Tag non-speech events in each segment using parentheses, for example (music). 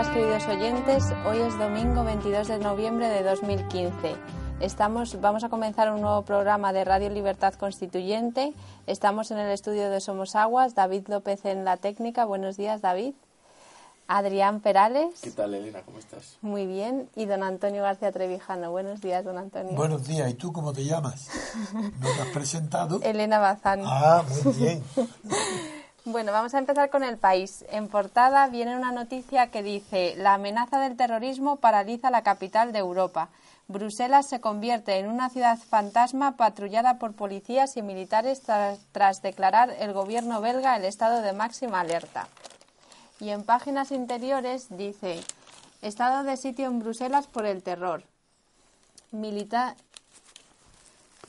días, queridos oyentes. Hoy es domingo 22 de noviembre de 2015. Estamos, vamos a comenzar un nuevo programa de Radio Libertad Constituyente. Estamos en el estudio de Somos Aguas. David López en la técnica. Buenos días, David. Adrián Perales. ¿Qué tal, Elena? ¿Cómo estás? Muy bien. Y don Antonio García Trevijano. Buenos días, don Antonio. Buenos días. ¿Y tú cómo te llamas? ¿No te has presentado? (laughs) Elena Bazán. Ah, muy bien. (laughs) Bueno, vamos a empezar con el país. En portada viene una noticia que dice la amenaza del terrorismo paraliza la capital de Europa. Bruselas se convierte en una ciudad fantasma patrullada por policías y militares tras, declarar el gobierno belga el estado de máxima alerta. Y en páginas interiores dice estado de sitio en Bruselas por el terror. Militar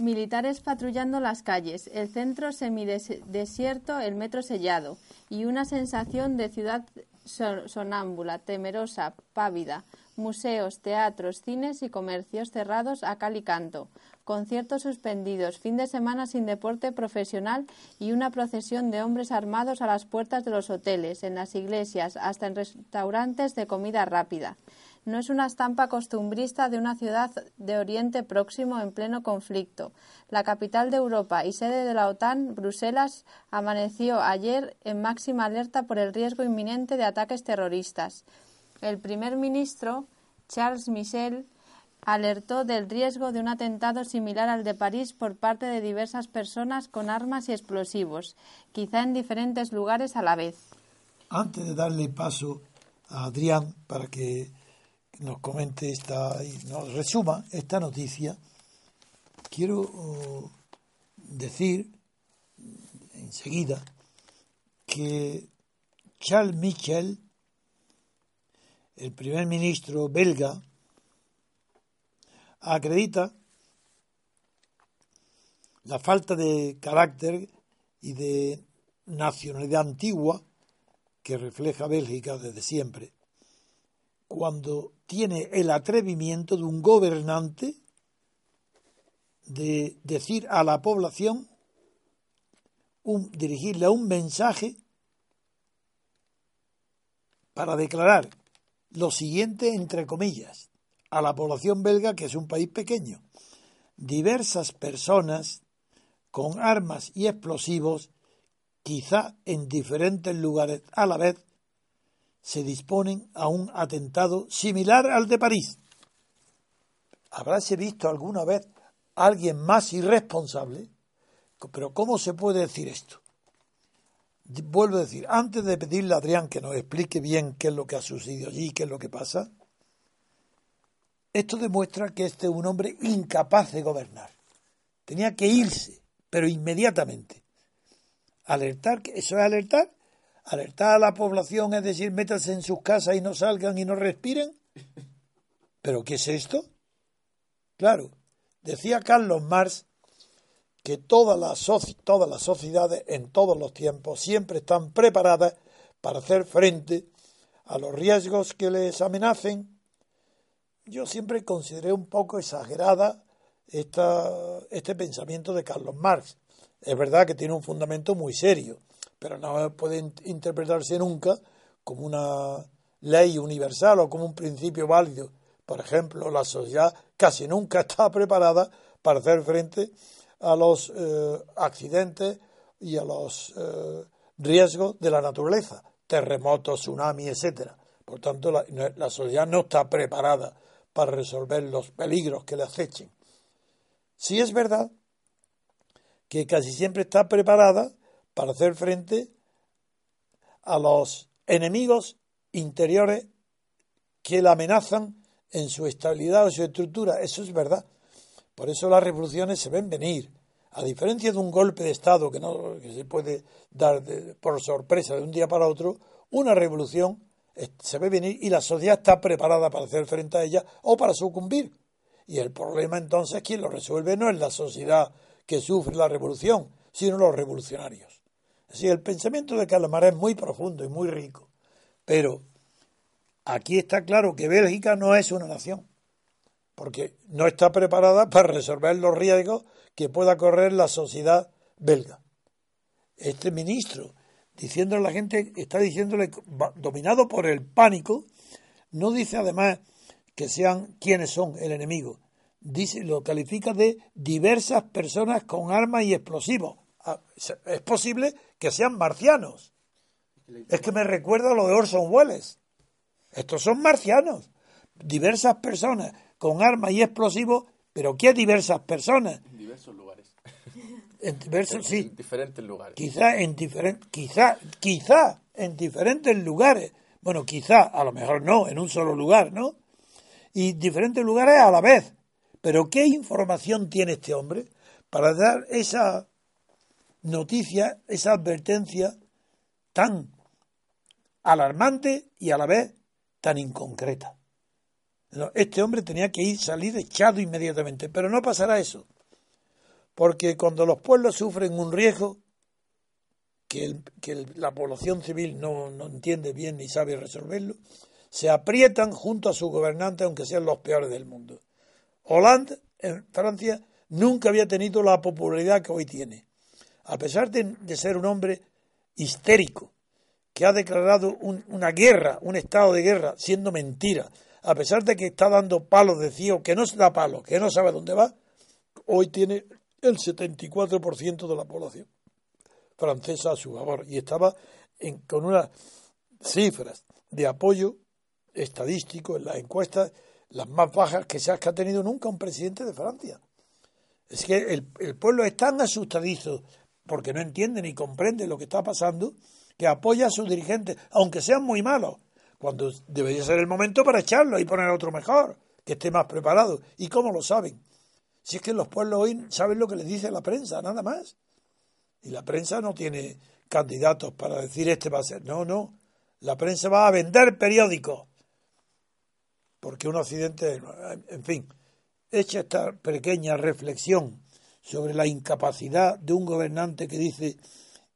Militares patrullando las calles, el centro semidesierto, el metro sellado y una sensación de ciudad sonámbula, temerosa, pávida. Museos, teatros, cines y comercios cerrados a cal y canto. Conciertos suspendidos, fin de semana sin deporte profesional y una procesión de hombres armados a las puertas de los hoteles, en las iglesias, hasta en restaurantes de comida rápida no es una estampa costumbrista de una ciudad de Oriente Próximo en pleno conflicto. La capital de Europa y sede de la OTAN, Bruselas, amaneció ayer en máxima alerta por el riesgo inminente de ataques terroristas. El primer ministro, Charles Michel, alertó del riesgo de un atentado similar al de París por parte de diversas personas con armas y explosivos, quizá en diferentes lugares a la vez. Antes de darle paso a Adrián para que nos comente esta y nos resuma esta noticia, quiero oh, decir enseguida que Charles Michel, el primer ministro belga, acredita la falta de carácter y de nacionalidad antigua que refleja Bélgica desde siempre cuando tiene el atrevimiento de un gobernante de decir a la población, dirigirle un mensaje para declarar lo siguiente, entre comillas, a la población belga, que es un país pequeño. Diversas personas con armas y explosivos, quizá en diferentes lugares a la vez, se disponen a un atentado similar al de París. ¿Habráse visto alguna vez alguien más irresponsable? Pero ¿cómo se puede decir esto? Vuelvo a decir, antes de pedirle a Adrián que nos explique bien qué es lo que ha sucedido allí, qué es lo que pasa, esto demuestra que este es un hombre incapaz de gobernar. Tenía que irse, pero inmediatamente. Alertar, eso es alertar alertar a la población, es decir, métanse en sus casas y no salgan y no respiren. ¿Pero qué es esto? Claro, decía Carlos Marx que todas las, sociedades en todos los tiempos siempre están preparadas para hacer frente a los riesgos que les amenacen. Yo siempre consideré un poco exagerada esta, este pensamiento de Carlos Marx. Es verdad que tiene un fundamento muy serio pero no puede interpretarse nunca como una ley universal o como un principio válido. Por ejemplo, la sociedad casi nunca (laughs) está preparada para hacer frente a los eh, accidentes y a los eh, riesgos de la naturaleza, terremotos, tsunamis, etcétera. Por tanto, la, la, sociedad no está preparada para resolver los peligros que le acechen. Sí es verdad que casi siempre está preparada para hacer frente a los enemigos interiores que la amenazan en su estabilidad o su estructura. Eso es verdad. Por eso las revoluciones se ven venir. A diferencia de un golpe de Estado que no se puede dar por sorpresa de un día para otro, una revolución se ve venir y la sociedad está preparada para hacer frente a ella o para sucumbir. Y el problema entonces, quien lo resuelve no es la sociedad que sufre la revolución, sino los revolucionarios. Sí, el pensamiento de Calamar es muy profundo y muy rico, pero aquí está claro que Bélgica no es una nación, porque no está preparada para resolver los riesgos que pueda correr la sociedad belga. Este ministro, diciéndole a la gente, está diciéndole, dominado por el pánico, No dice además que sean quienes son el enemigo. Dice, lo califica de diversas personas con armas y explosivos. Ah, es posible que sean marcianos. Es que me recuerda lo de Orson Welles. Estos son marcianos. Diversas personas con armas y explosivos, pero ¿qué diversas personas? En diversos lugares. En diversos, sí. En diferentes lugares. Quizá en diferentes, quizá, quizá en diferentes lugares. Bueno, quizá, a lo mejor no, en un solo lugar, ¿no? Y diferentes lugares a la vez. Pero ¿qué información tiene este hombre para dar esa noticia, esa advertencia tan alarmante y a la vez tan inconcreta? Este hombre tenía que ir, salir echado inmediatamente, pero no pasará eso, porque cuando los pueblos sufren un riesgo que, la población civil no, no entiende bien ni sabe resolverlo, se aprietan junto a sus gobernantes, aunque sean los peores del mundo. Hollande, en Francia, nunca había tenido la popularidad que hoy tiene. A pesar de, ser un hombre histérico, que ha declarado una guerra, un estado de guerra, siendo mentira, a pesar de que está dando palos de ciego, que no se da palos, que no sabe dónde va, hoy tiene el 74% de la población francesa a su favor y estaba con unas cifras de apoyo estadístico en las encuestas las más bajas que se ha tenido nunca un presidente de Francia. Es que el pueblo es tan asustadizo porque no entiende ni comprende lo que está pasando que apoya a sus dirigentes, aunque sean muy malos, cuando debería ser el momento para echarlo y poner a otro mejor, que esté más preparado. ¿Y cómo lo saben? Si es que los pueblos hoy saben lo que les dice la prensa, nada más. Y la prensa no tiene candidatos para decir este va a ser. No, no. La prensa va a vender periódicos porque un accidente, en fin, hecha esta pequeña reflexión sobre la incapacidad de un gobernante que dice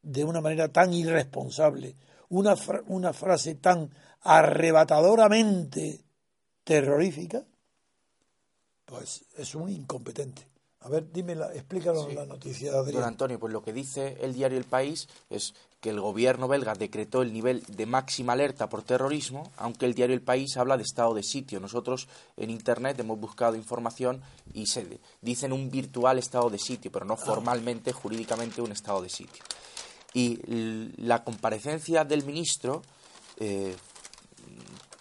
de una manera tan irresponsable, una, una frase tan arrebatadoramente terrorífica, pues es un incompetente. A ver, dime, explícanos la noticia, de Don Antonio, pues lo que dice el diario El País es que el gobierno belga decretó el nivel de máxima alerta por terrorismo, aunque el diario El País habla de estado de sitio. Nosotros en Internet hemos buscado información y se dicen un virtual estado de sitio, pero no ah. formalmente, jurídicamente, un estado de sitio. Y la comparecencia del ministro eh,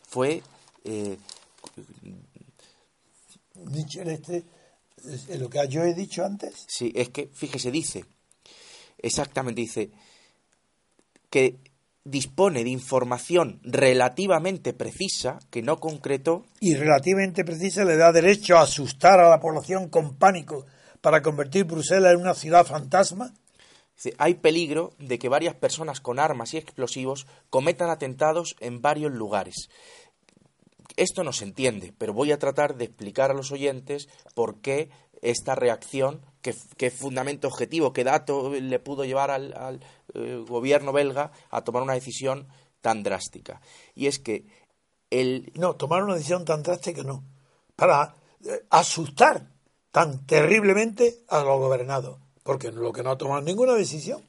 fue... Eh, este lo que yo he dicho antes. Sí, es que, fíjese, dice, exactamente dice, que dispone de información relativamente precisa, que no concretó. Y relativamente precisa le da derecho a asustar a la población con pánico para convertir Bruselas en una ciudad fantasma. Dice, hay peligro de que varias personas con armas y explosivos cometan atentados en varios lugares. Esto no se entiende, pero voy a tratar de explicar a los oyentes por qué esta reacción, qué, fundamento objetivo, qué dato le pudo llevar al, eh, gobierno belga a tomar una decisión tan drástica. Y es que el... No, tomar una decisión tan drástica no. Para eh, asustar tan terriblemente a los gobernados. Porque lo que no ha tomado ninguna decisión.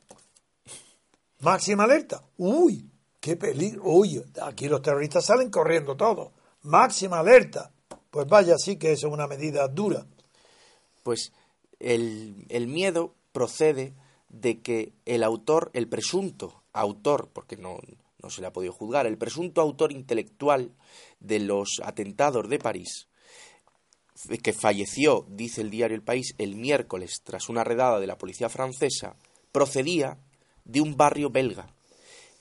Máxima alerta. Uy, qué peligro. Uy, aquí los terroristas salen corriendo todos máxima alerta. Pues vaya, sí que es una medida dura. Pues el, el miedo procede de que el autor, el presunto autor, porque no, no se le ha podido juzgar, el presunto autor intelectual de los atentados de París, que falleció, dice el diario El País, el miércoles tras una redada de la policía francesa, procedía de un barrio belga.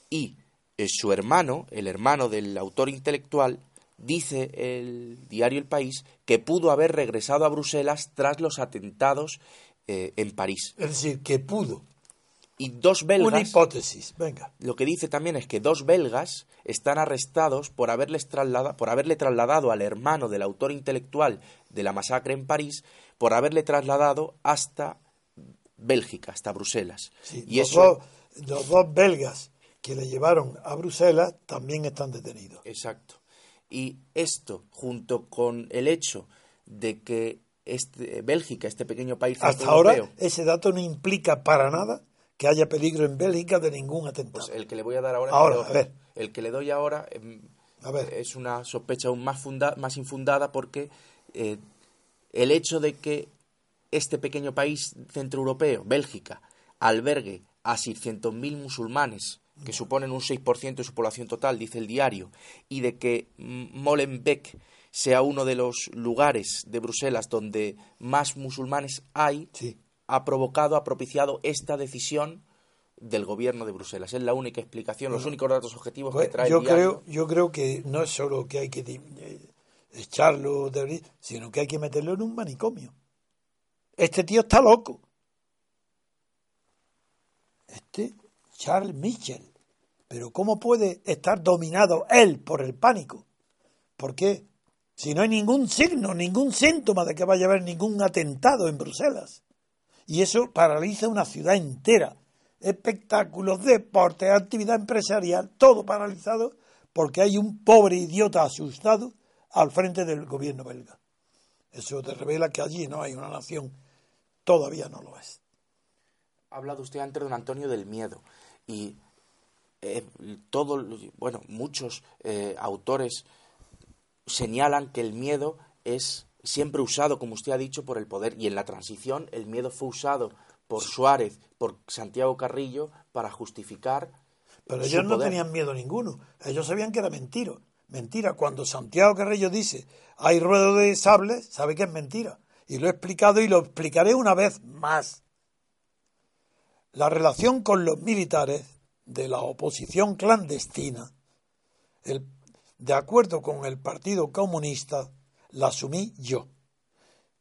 Y eh, su hermano, el hermano del autor intelectual, dice el diario El País que pudo haber regresado a Bruselas tras los atentados eh, en París. Es decir, que pudo. Y dos belgas. Una hipótesis, venga. Lo que dice también es que dos belgas están arrestados por, haberles por haberle trasladado al hermano del autor intelectual de la masacre en París, por haberle trasladado hasta Bélgica, hasta Bruselas. y los, eso... los dos belgas que le llevaron a Bruselas también están detenidos. Exacto. Y esto, junto con el hecho de que este, Bélgica, este pequeño país hasta ahora ese dato no implica para nada que haya peligro en Bélgica de ningún atentado. Pues el que le voy a dar ahora, ahora a ver. el que le doy ahora em, A ver. es una sospecha aún más, funda- más infundada porque eh, el hecho de que este pequeño país centroeuropeo, Bélgica, albergue a 600.000 musulmanes, que suponen un 6% de su población total, dice el diario, y de que Molenbeek sea uno de los lugares de Bruselas donde más musulmanes hay, Sí. ha provocado, ha propiciado esta decisión del gobierno de Bruselas. Es la única explicación, los únicos datos objetivos Pues que trae yo el diario. creo, yo creo que no es solo que hay que eh, echarlo de sino que hay que meterlo en un manicomio. Este tío está loco. Este Charles Michel. Pero ¿cómo puede estar dominado él por el pánico? ¿Por qué? Si no hay ningún signo, ningún síntoma de que vaya a haber ningún atentado en Bruselas. Y eso paraliza una ciudad entera. Espectáculos, deportes, actividad empresarial, todo paralizado porque hay un pobre idiota asustado al frente del gobierno belga. Eso te revela que allí no hay una nación, todavía no lo es. Ha hablado usted antes, don Antonio, del miedo. Y eh, todo, bueno, muchos eh, autores señalan que el miedo es siempre usado, como usted ha dicho, por el poder. Y en la transición el miedo fue usado por Suárez, por Santiago Carrillo, para justificar. Pero su ellos no poder. tenían miedo ninguno. Ellos sabían que era mentira. Mentira. Cuando Santiago Carrillo dice hay ruedo de sable, sabe que es mentira. Y lo he explicado y lo explicaré una vez más. La relación con los militares de la oposición clandestina, de acuerdo con el Partido Comunista, la asumí yo.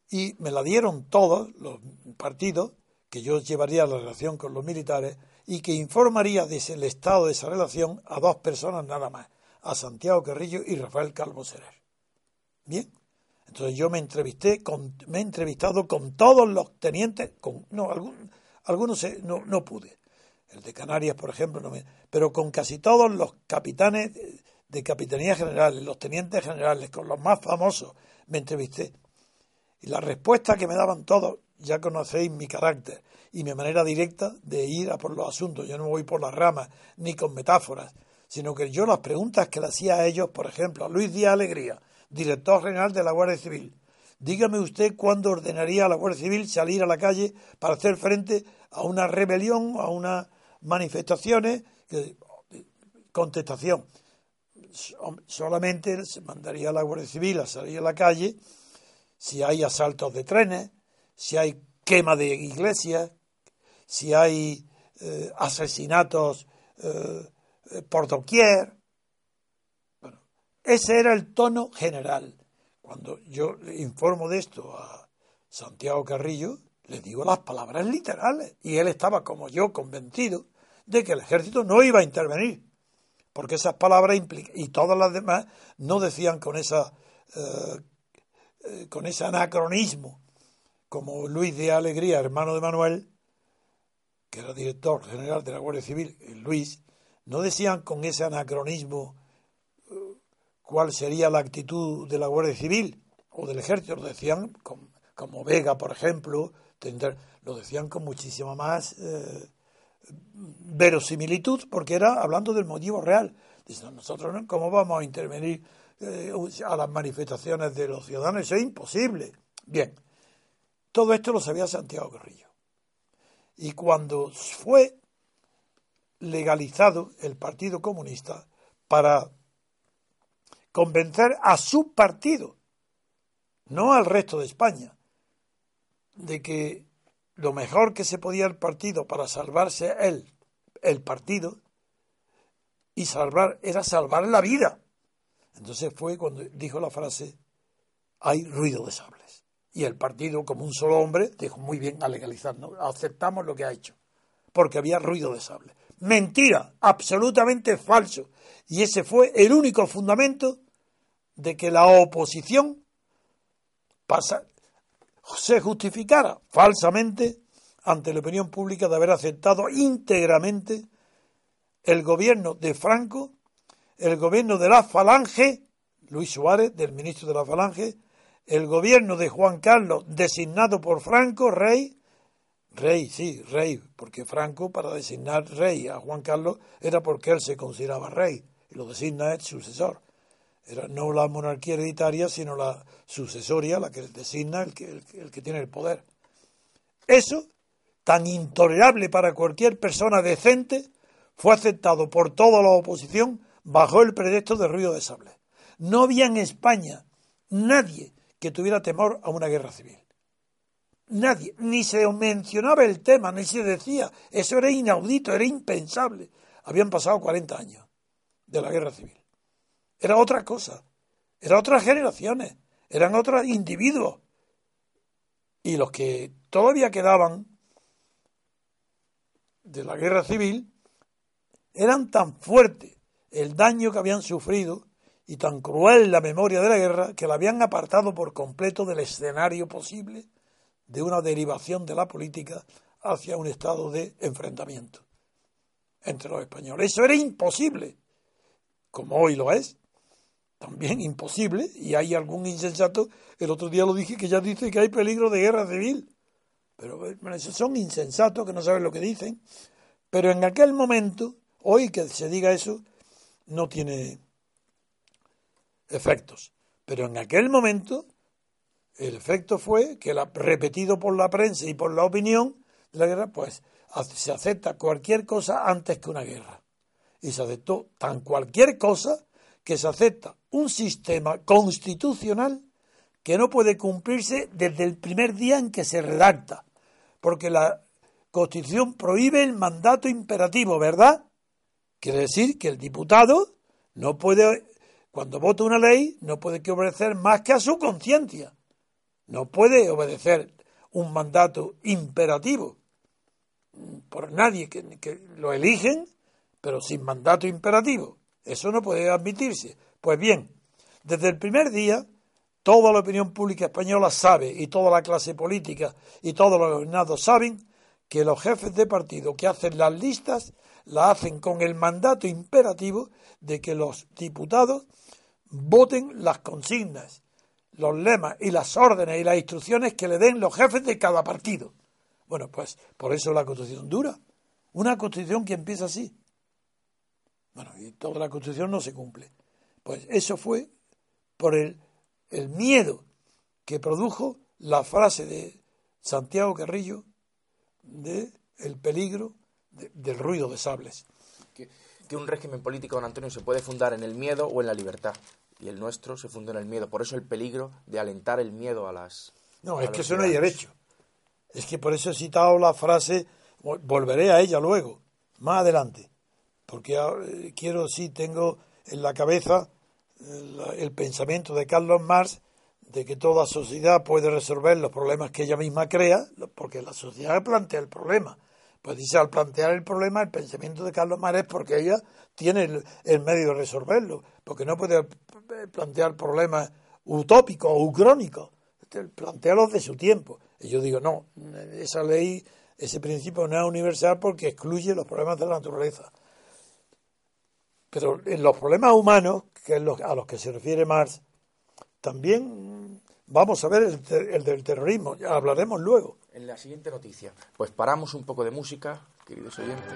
Y me la dieron todos los partidos que yo llevaría la relación con los militares y que informaría del estado de esa relación a dos personas nada más, a Santiago Carrillo y Rafael Calvo Serer. Bien, entonces yo me entrevisté, con, me he entrevistado con todos los tenientes, con, no, algún- algunos se- no, no pude, el de Canarias, por ejemplo, no me- pero con casi todos los capitanes de, capitanía generales, los tenientes generales, con los más famosos, me entrevisté. Y la respuesta que me daban todos, ya conocéis mi carácter y mi manera directa de ir a por los asuntos. Yo no voy por las ramas ni con metáforas, sino que yo las preguntas que le hacía a ellos, por ejemplo, a Luis Díaz Alegría, director general de la Guardia Civil, dígame usted cuándo ordenaría a la Guardia Civil salir a la calle para hacer frente a una rebelión, a unas manifestaciones. Contestación. So- Solamente se mandaría a la Guardia Civil a salir a la calle si hay asaltos de trenes, si hay quema de iglesias, si hay eh, asesinatos eh, eh, por doquier. Bueno, ese era el tono general. Cuando yo informo de esto a Santiago Carrillo, le digo las palabras literales. Y él estaba, como yo, convencido de que el ejército no iba a intervenir. Porque esas palabras implica- y todas las demás no decían con esa eh, eh, con ese anacronismo, como Luis de Alegría, hermano de Manuel, que era director general de la Guardia Civil, Luis, no decían con ese anacronismo cuál sería la actitud de la Guardia Civil o del Ejército, lo decían como Vega, por ejemplo, lo decían con muchísima más eh, verosimilitud, porque era hablando del motivo real. Dicen, nosotros no, ¿cómo vamos a intervenir eh, a las manifestaciones de los ciudadanos? Eso es imposible. Bien, todo esto lo sabía Santiago Carrillo. Y cuando fue legalizado el Partido Comunista para convencer a su partido, no al resto de España, de que lo mejor que se podía el partido para salvarse él, el partido, y salvar era salvar la vida. Entonces fue cuando dijo la frase, hay ruido de sables. Y el partido, como un solo hombre, dijo, muy bien, a legalizarnos, aceptamos lo que ha hecho, porque había ruido de sables. Mentira, absolutamente falso. Y ese fue el único fundamento de que la oposición pasa, se justificara falsamente ante la opinión pública de haber aceptado íntegramente el gobierno de Franco, el gobierno de la Falange, Luis Suárez, del ministro de la Falange, el gobierno de Juan Carlos, designado por Franco, rey, rey, sí, rey, porque Franco para designar rey a Juan Carlos era porque él se consideraba rey y lo designa el sucesor. Era no la monarquía hereditaria, sino la sucesoria, la que designa el que, el que tiene el poder. Eso, tan intolerable para cualquier persona decente, fue aceptado por toda la oposición bajo el pretexto de ruido de sable. No había en España nadie que tuviera temor a una guerra civil. Nadie, ni se mencionaba el tema, ni se decía. Eso era inaudito, era impensable. Habían pasado 40 años de la guerra civil. Era otra cosa, eran otras generaciones, eran otros individuos. Y los que todavía quedaban de la guerra civil eran tan fuertes el daño que habían sufrido y tan cruel la memoria de la guerra que la habían apartado por completo del escenario posible de una derivación de la política hacia un estado de enfrentamiento entre los españoles. Eso era imposible, como hoy lo es, también imposible, y hay algún insensato, el otro día lo dije, que ya dice que hay peligro de guerra civil. Pero esos son insensatos que no saben lo que dicen. Pero en aquel momento, hoy que se diga eso, no tiene efectos. Pero en aquel momento, el efecto fue que, la, repetido por la prensa y por la opinión de la guerra, pues se acepta cualquier cosa antes que una guerra. Y se aceptó tan cualquier cosa que se acepta un sistema constitucional que no puede cumplirse desde el primer día en que se redacta, porque la Constitución prohíbe el mandato imperativo, ¿verdad? Quiere decir que el diputado no puede, cuando vota una ley, no puede que obedecer más que a su conciencia. No puede obedecer un mandato imperativo por nadie que, que lo eligen, pero sin mandato imperativo. Eso no puede admitirse. Pues bien, desde el primer día, toda la opinión pública española sabe, y toda la clase política y todos los gobernados saben, que los jefes de partido que hacen las listas la hacen con el mandato imperativo de que los diputados voten las consignas, los lemas y las órdenes y las instrucciones que le den los jefes de cada partido. Bueno, pues por eso la Constitución dura. Una Constitución que empieza así. Bueno, y toda la Constitución no se cumple. Pues eso fue por el, el miedo que produjo la frase de Santiago Carrillo de el peligro del ruido de sables. Que, que, un régimen político, don Antonio, se puede fundar en el miedo o en la libertad. Y el nuestro se fundó en el miedo. Por eso el peligro de alentar el miedo a las. No, es que eso no hay derecho. Es que por eso he citado la frase, volveré a ella luego, más adelante. Porque eh, quiero, sí, tengo en la cabeza el, el pensamiento de Carlos Marx de que toda sociedad puede resolver los problemas que ella misma crea, porque la sociedad plantea el problema. Pues dice, al plantear el problema, el pensamiento de Carlos Marx es porque ella tiene el, medio de resolverlo, porque no puede plantear problemas utópicos o ucrónicos, plantea los de su tiempo. Y yo digo, no, esa ley, ese principio no es universal porque excluye los problemas de la naturaleza. Pero en los problemas humanos, que es a los que se refiere Marx, también vamos a ver el, del terrorismo, ya hablaremos luego. En la siguiente noticia, pues paramos un poco de música, queridos oyentes.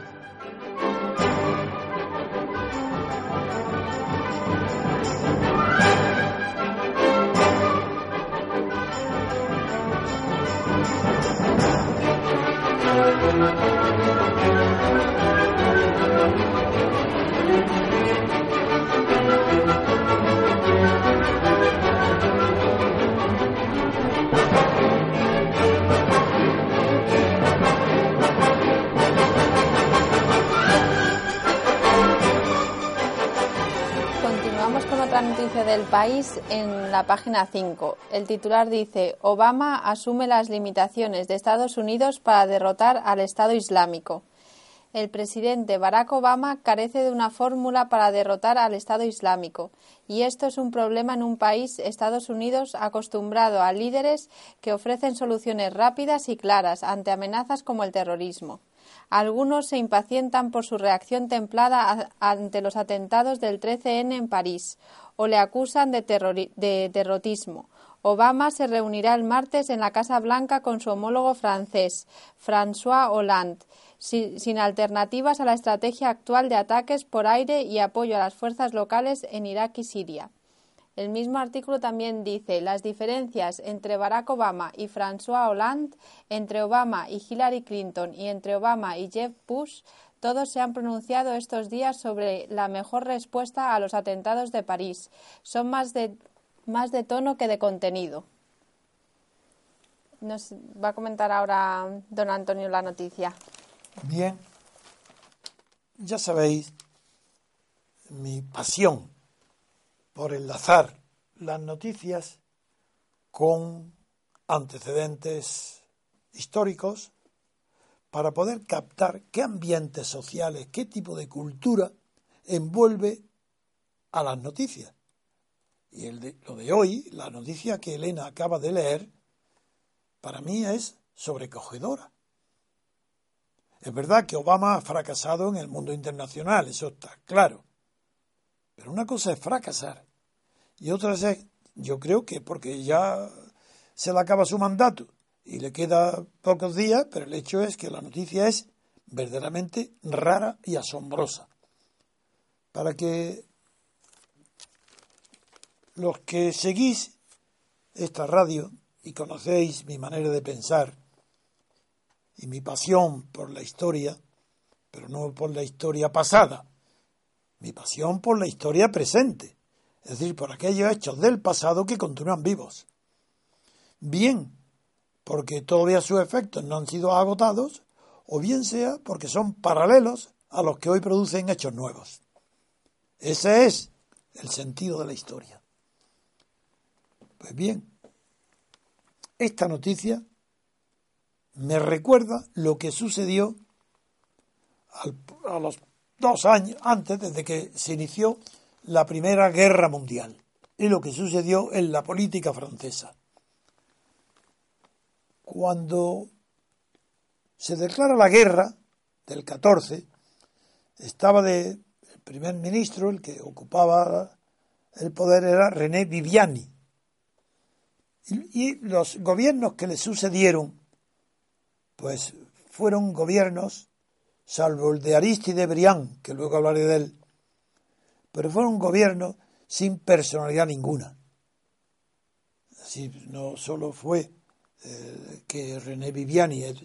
Noticia del país en la página 5. El titular dice, Obama asume las limitaciones de Estados Unidos para derrotar al Estado Islámico. El presidente Barack Obama carece de una fórmula para derrotar al Estado Islámico, y esto es un problema en un país, Estados Unidos, acostumbrado a líderes que ofrecen soluciones rápidas y claras ante amenazas como el terrorismo. Algunos se impacientan por su reacción templada ante los atentados del 13N en París o le acusan de, de terrorismo. Obama se reunirá el martes en la Casa Blanca con su homólogo francés, François Hollande, sin alternativas a la estrategia actual de ataques por aire y apoyo a las fuerzas locales en Irak y Siria. El mismo artículo también dice las diferencias entre Barack Obama y François Hollande, entre Obama y Hillary Clinton y entre Obama y Jeff Bush, todos se han pronunciado estos días sobre la mejor respuesta a los atentados de París. Son más de, más de tono que de contenido. Nos va a comentar ahora don Antonio la noticia. Bien, ya sabéis mi pasión por enlazar las noticias con antecedentes históricos para poder captar qué ambientes sociales, qué tipo de cultura envuelve a las noticias. Y lo de hoy, la noticia que Elena acaba de leer, para mí es sobrecogedora. Es verdad que Obama ha fracasado en el mundo internacional, eso está claro. Pero una cosa es fracasar y otra es, yo creo que porque ya se le acaba su mandato y le queda pocos días, pero el hecho es que la noticia es verdaderamente rara y asombrosa. Para que los que seguís esta radio y conocéis mi manera de pensar y mi pasión por la historia, pero no por la historia pasada, mi pasión por la historia presente es decir, por aquellos hechos del pasado que continúan vivos. Bien porque todavía sus efectos no han sido agotados, o bien sea porque son paralelos a los que hoy producen hechos nuevos. Ese es el sentido de la historia. Pues bien, esta noticia me recuerda lo que sucedió a los dos años antes, desde que se inició la Primera Guerra Mundial y lo que sucedió en la política francesa. Cuando se declara la guerra del 14, estaba de el primer ministro, el que ocupaba el poder era René Viviani. Y, y los gobiernos que le sucedieron, pues fueron gobiernos, salvo el de Aristide Briand, que luego hablaré de él, pero fue un gobierno sin personalidad ninguna. Así, no solo fue eh, que René Viviani es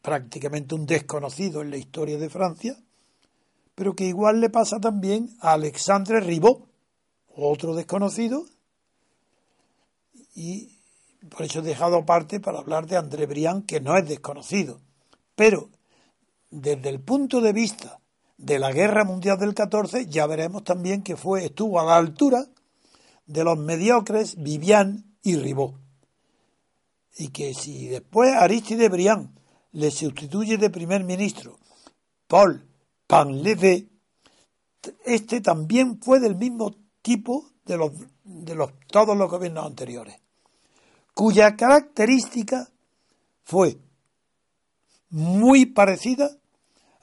prácticamente un desconocido en la historia de Francia, pero que igual le pasa también a Alexandre Ribot, otro desconocido, y por eso he dejado aparte para hablar de André Briand, que no es desconocido. Pero desde el punto de vista de la Guerra Mundial del 14, ya veremos también que fue, estuvo a la altura de los mediocres Vivian y Ribot. Y que si después Aristide Briand le sustituye de primer ministro Paul Panlevé, este también fue del mismo tipo de los de los todos los gobiernos anteriores, cuya característica fue muy parecida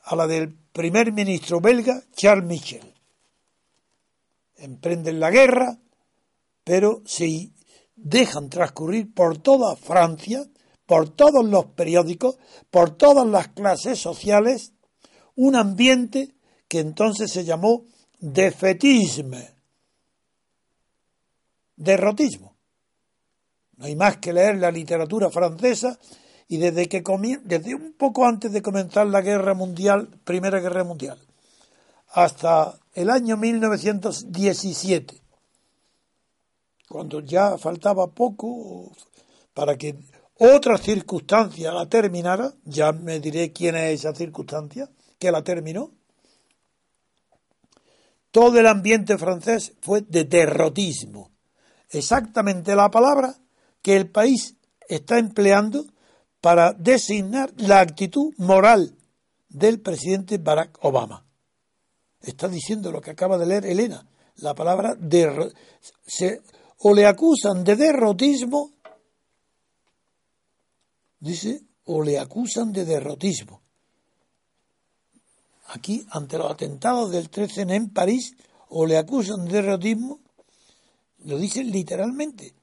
a la del primer ministro belga Charles Michel. Emprenden la guerra, pero se dejan transcurrir por toda Francia, por todos los periódicos, por todas las clases sociales, un ambiente que entonces se llamó defetisme, derrotismo. No hay más que leer la literatura francesa y desde que desde un poco antes de comenzar la guerra mundial, Primera Guerra Mundial, hasta el año 1917, cuando ya faltaba poco para que otra circunstancia la terminara, ya me diré quién es esa circunstancia que la terminó. Todo el ambiente francés fue de derrotismo, exactamente la palabra que el país está empleando para designar la actitud moral del presidente Barack Obama. Está diciendo lo que acaba de leer Elena, la palabra de, o le acusan de derrotismo, dice, o le acusan de derrotismo. Aquí, ante los atentados del 13 en París, o le acusan de derrotismo, lo dice literalmente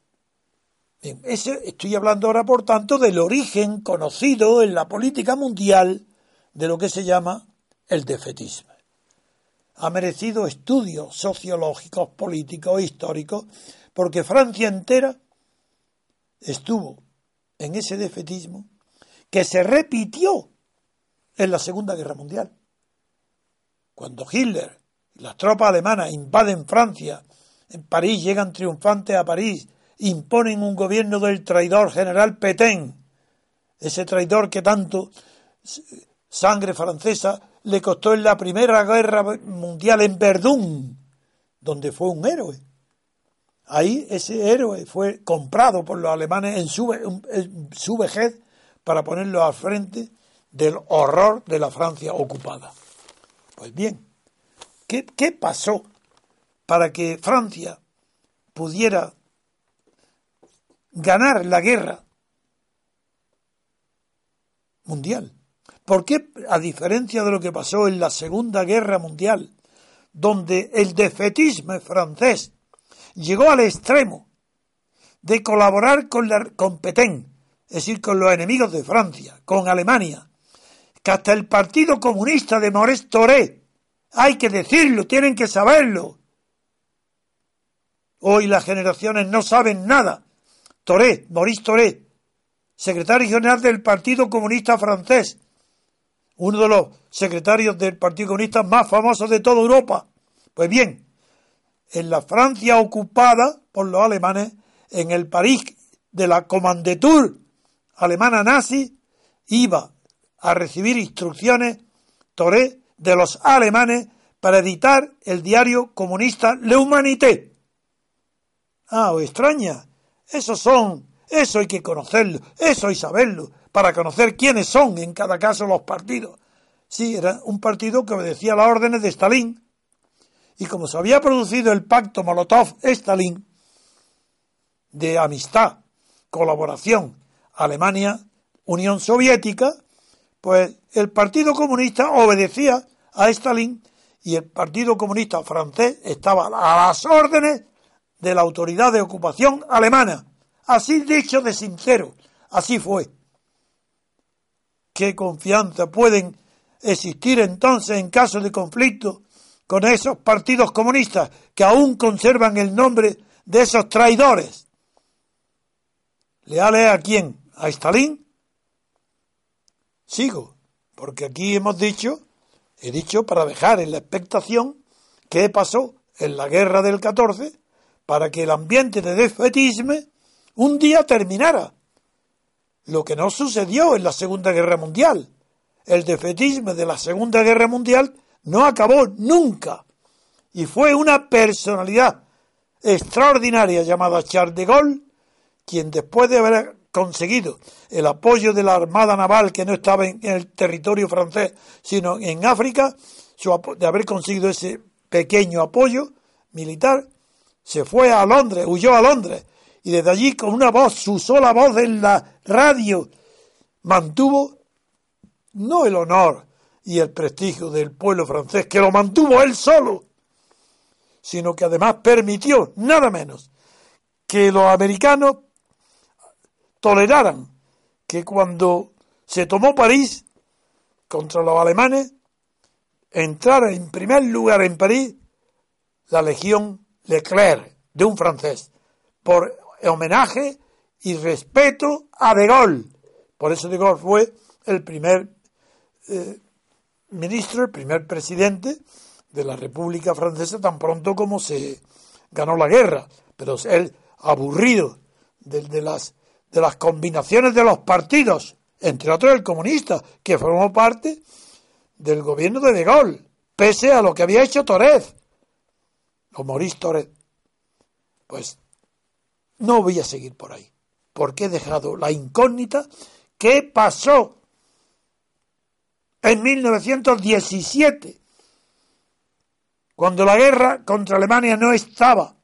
estoy hablando ahora, por tanto, del origen conocido en la política mundial de lo que se llama el defetismo. Ha merecido estudios sociológicos, políticos, históricos, porque Francia entera estuvo en ese defetismo que se repitió en la Segunda Guerra Mundial. Cuando Hitler y las tropas alemanas invaden Francia, en París llegan triunfantes a París, imponen un gobierno del traidor general Petain, ese traidor que tanto sangre francesa le costó en la Primera Guerra Mundial en Verdún, donde fue un héroe. Ahí ese héroe fue comprado por los alemanes en su, en su vejez para ponerlo al frente del horror de la Francia ocupada. Pues bien, ¿qué, qué pasó para que Francia pudiera ganar la guerra mundial? ¿Por qué, a diferencia de lo que pasó en la Segunda Guerra Mundial, donde el defetismo francés llegó al extremo de colaborar con, la, con Petén, es decir, con los enemigos de Francia, con Alemania, que hasta el Partido Comunista de Maurice Toré, hay que decirlo, tienen que saberlo. Hoy las generaciones no saben nada. Toré, Maurice Toré, secretario general del Partido Comunista francés, uno de los secretarios del Partido Comunista más famosos de toda Europa. Pues bien, en la Francia ocupada por los alemanes, en el París de la Commandetur alemana nazi, iba a recibir instrucciones Toré de los alemanes para editar el diario comunista Le Humanité. Ah, extraña. Esos son, eso hay que conocerlo, eso hay saberlo para conocer quiénes son en cada caso los partidos. Sí, era un partido que obedecía las órdenes de Stalin. Y como se había producido el pacto Molotov-Stalin de amistad, colaboración, Alemania, Unión Soviética, pues el Partido Comunista obedecía a Stalin y el Partido Comunista francés estaba a las órdenes de la autoridad de ocupación alemana. Así dicho de sincero, así fue qué confianza pueden existir entonces en caso de conflicto con esos partidos comunistas que aún conservan el nombre de esos traidores. ¿Leales a quién? ¿A Stalin? Sigo, porque aquí hemos dicho, he dicho para dejar en la expectación qué pasó en la guerra del 14 para que el ambiente de defetismo un día terminara lo que no sucedió en la Segunda Guerra Mundial. El defetismo de la Segunda Guerra Mundial no acabó nunca. Y fue una personalidad extraordinaria llamada Charles de Gaulle quien después de haber conseguido el apoyo de la Armada Naval que no estaba en el territorio francés, sino en África, de haber conseguido ese pequeño apoyo militar, se fue a Londres, huyó a Londres y desde allí con una voz, su sola voz en la radio, mantuvo no el honor y el prestigio del pueblo francés, que lo mantuvo él solo, sino que además permitió nada menos que los americanos toleraran que cuando se tomó París contra los alemanes, entrara en primer lugar en París la legión Leclerc de un francés, por homenaje y respeto a De Gaulle. Por eso De Gaulle fue el primer eh, ministro, el primer presidente de la República Francesa tan pronto como se ganó la guerra. Pero él, aburrido de, las, de las combinaciones de los partidos, entre otros el comunista, que formó parte del gobierno de De Gaulle, pese a lo que había hecho Torres, o Maurice Torres. Pues no voy a seguir por ahí, porque he dejado la incógnita. ¿Qué pasó en 1917? Cuando la guerra contra Alemania no estaba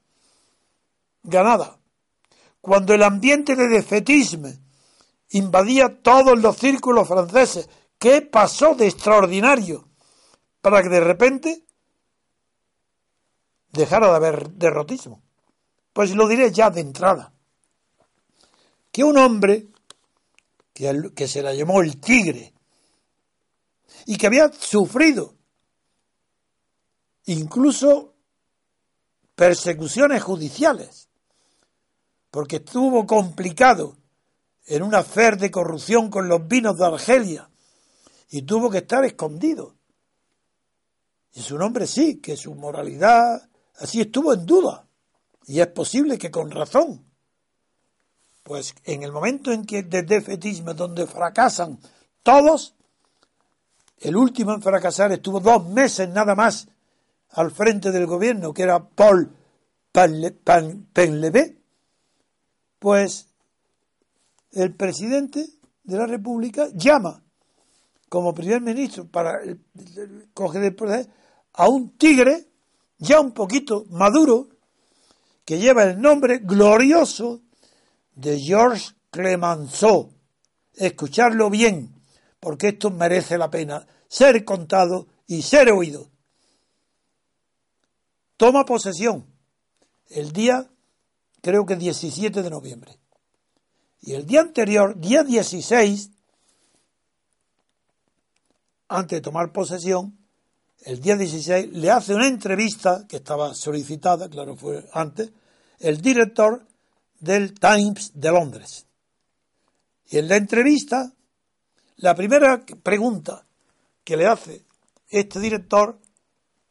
ganada, cuando el ambiente de defetismo invadía todos los círculos franceses, ¿qué pasó de extraordinario para que de repente dejara de haber derrotismo? Pues lo diré ya de entrada. Que un hombre que, se la llamó el tigre y que había sufrido incluso persecuciones judiciales porque estuvo complicado en una fer de corrupción con los vinos de Argelia y tuvo que estar escondido. Y su nombre sí, que su moralidad así estuvo en duda. Y es posible que con razón. Pues en el momento en que de defetismo, donde fracasan todos, el último en fracasar estuvo dos meses nada más al frente del gobierno, que era Paul Penlevé, pues el presidente de la República llama como primer ministro para coger el poder a un tigre ya un poquito maduro que lleva el nombre glorioso de Georges Clemenceau. Escucharlo bien, porque esto merece la pena ser contado y ser oído. Toma posesión el día, creo que 17 de noviembre. Y el día anterior, día 16, antes de tomar posesión, el día 16, le hace una entrevista, que estaba solicitada, claro, fue antes, el director del Times de Londres. Y en la entrevista, la primera pregunta que le hace este director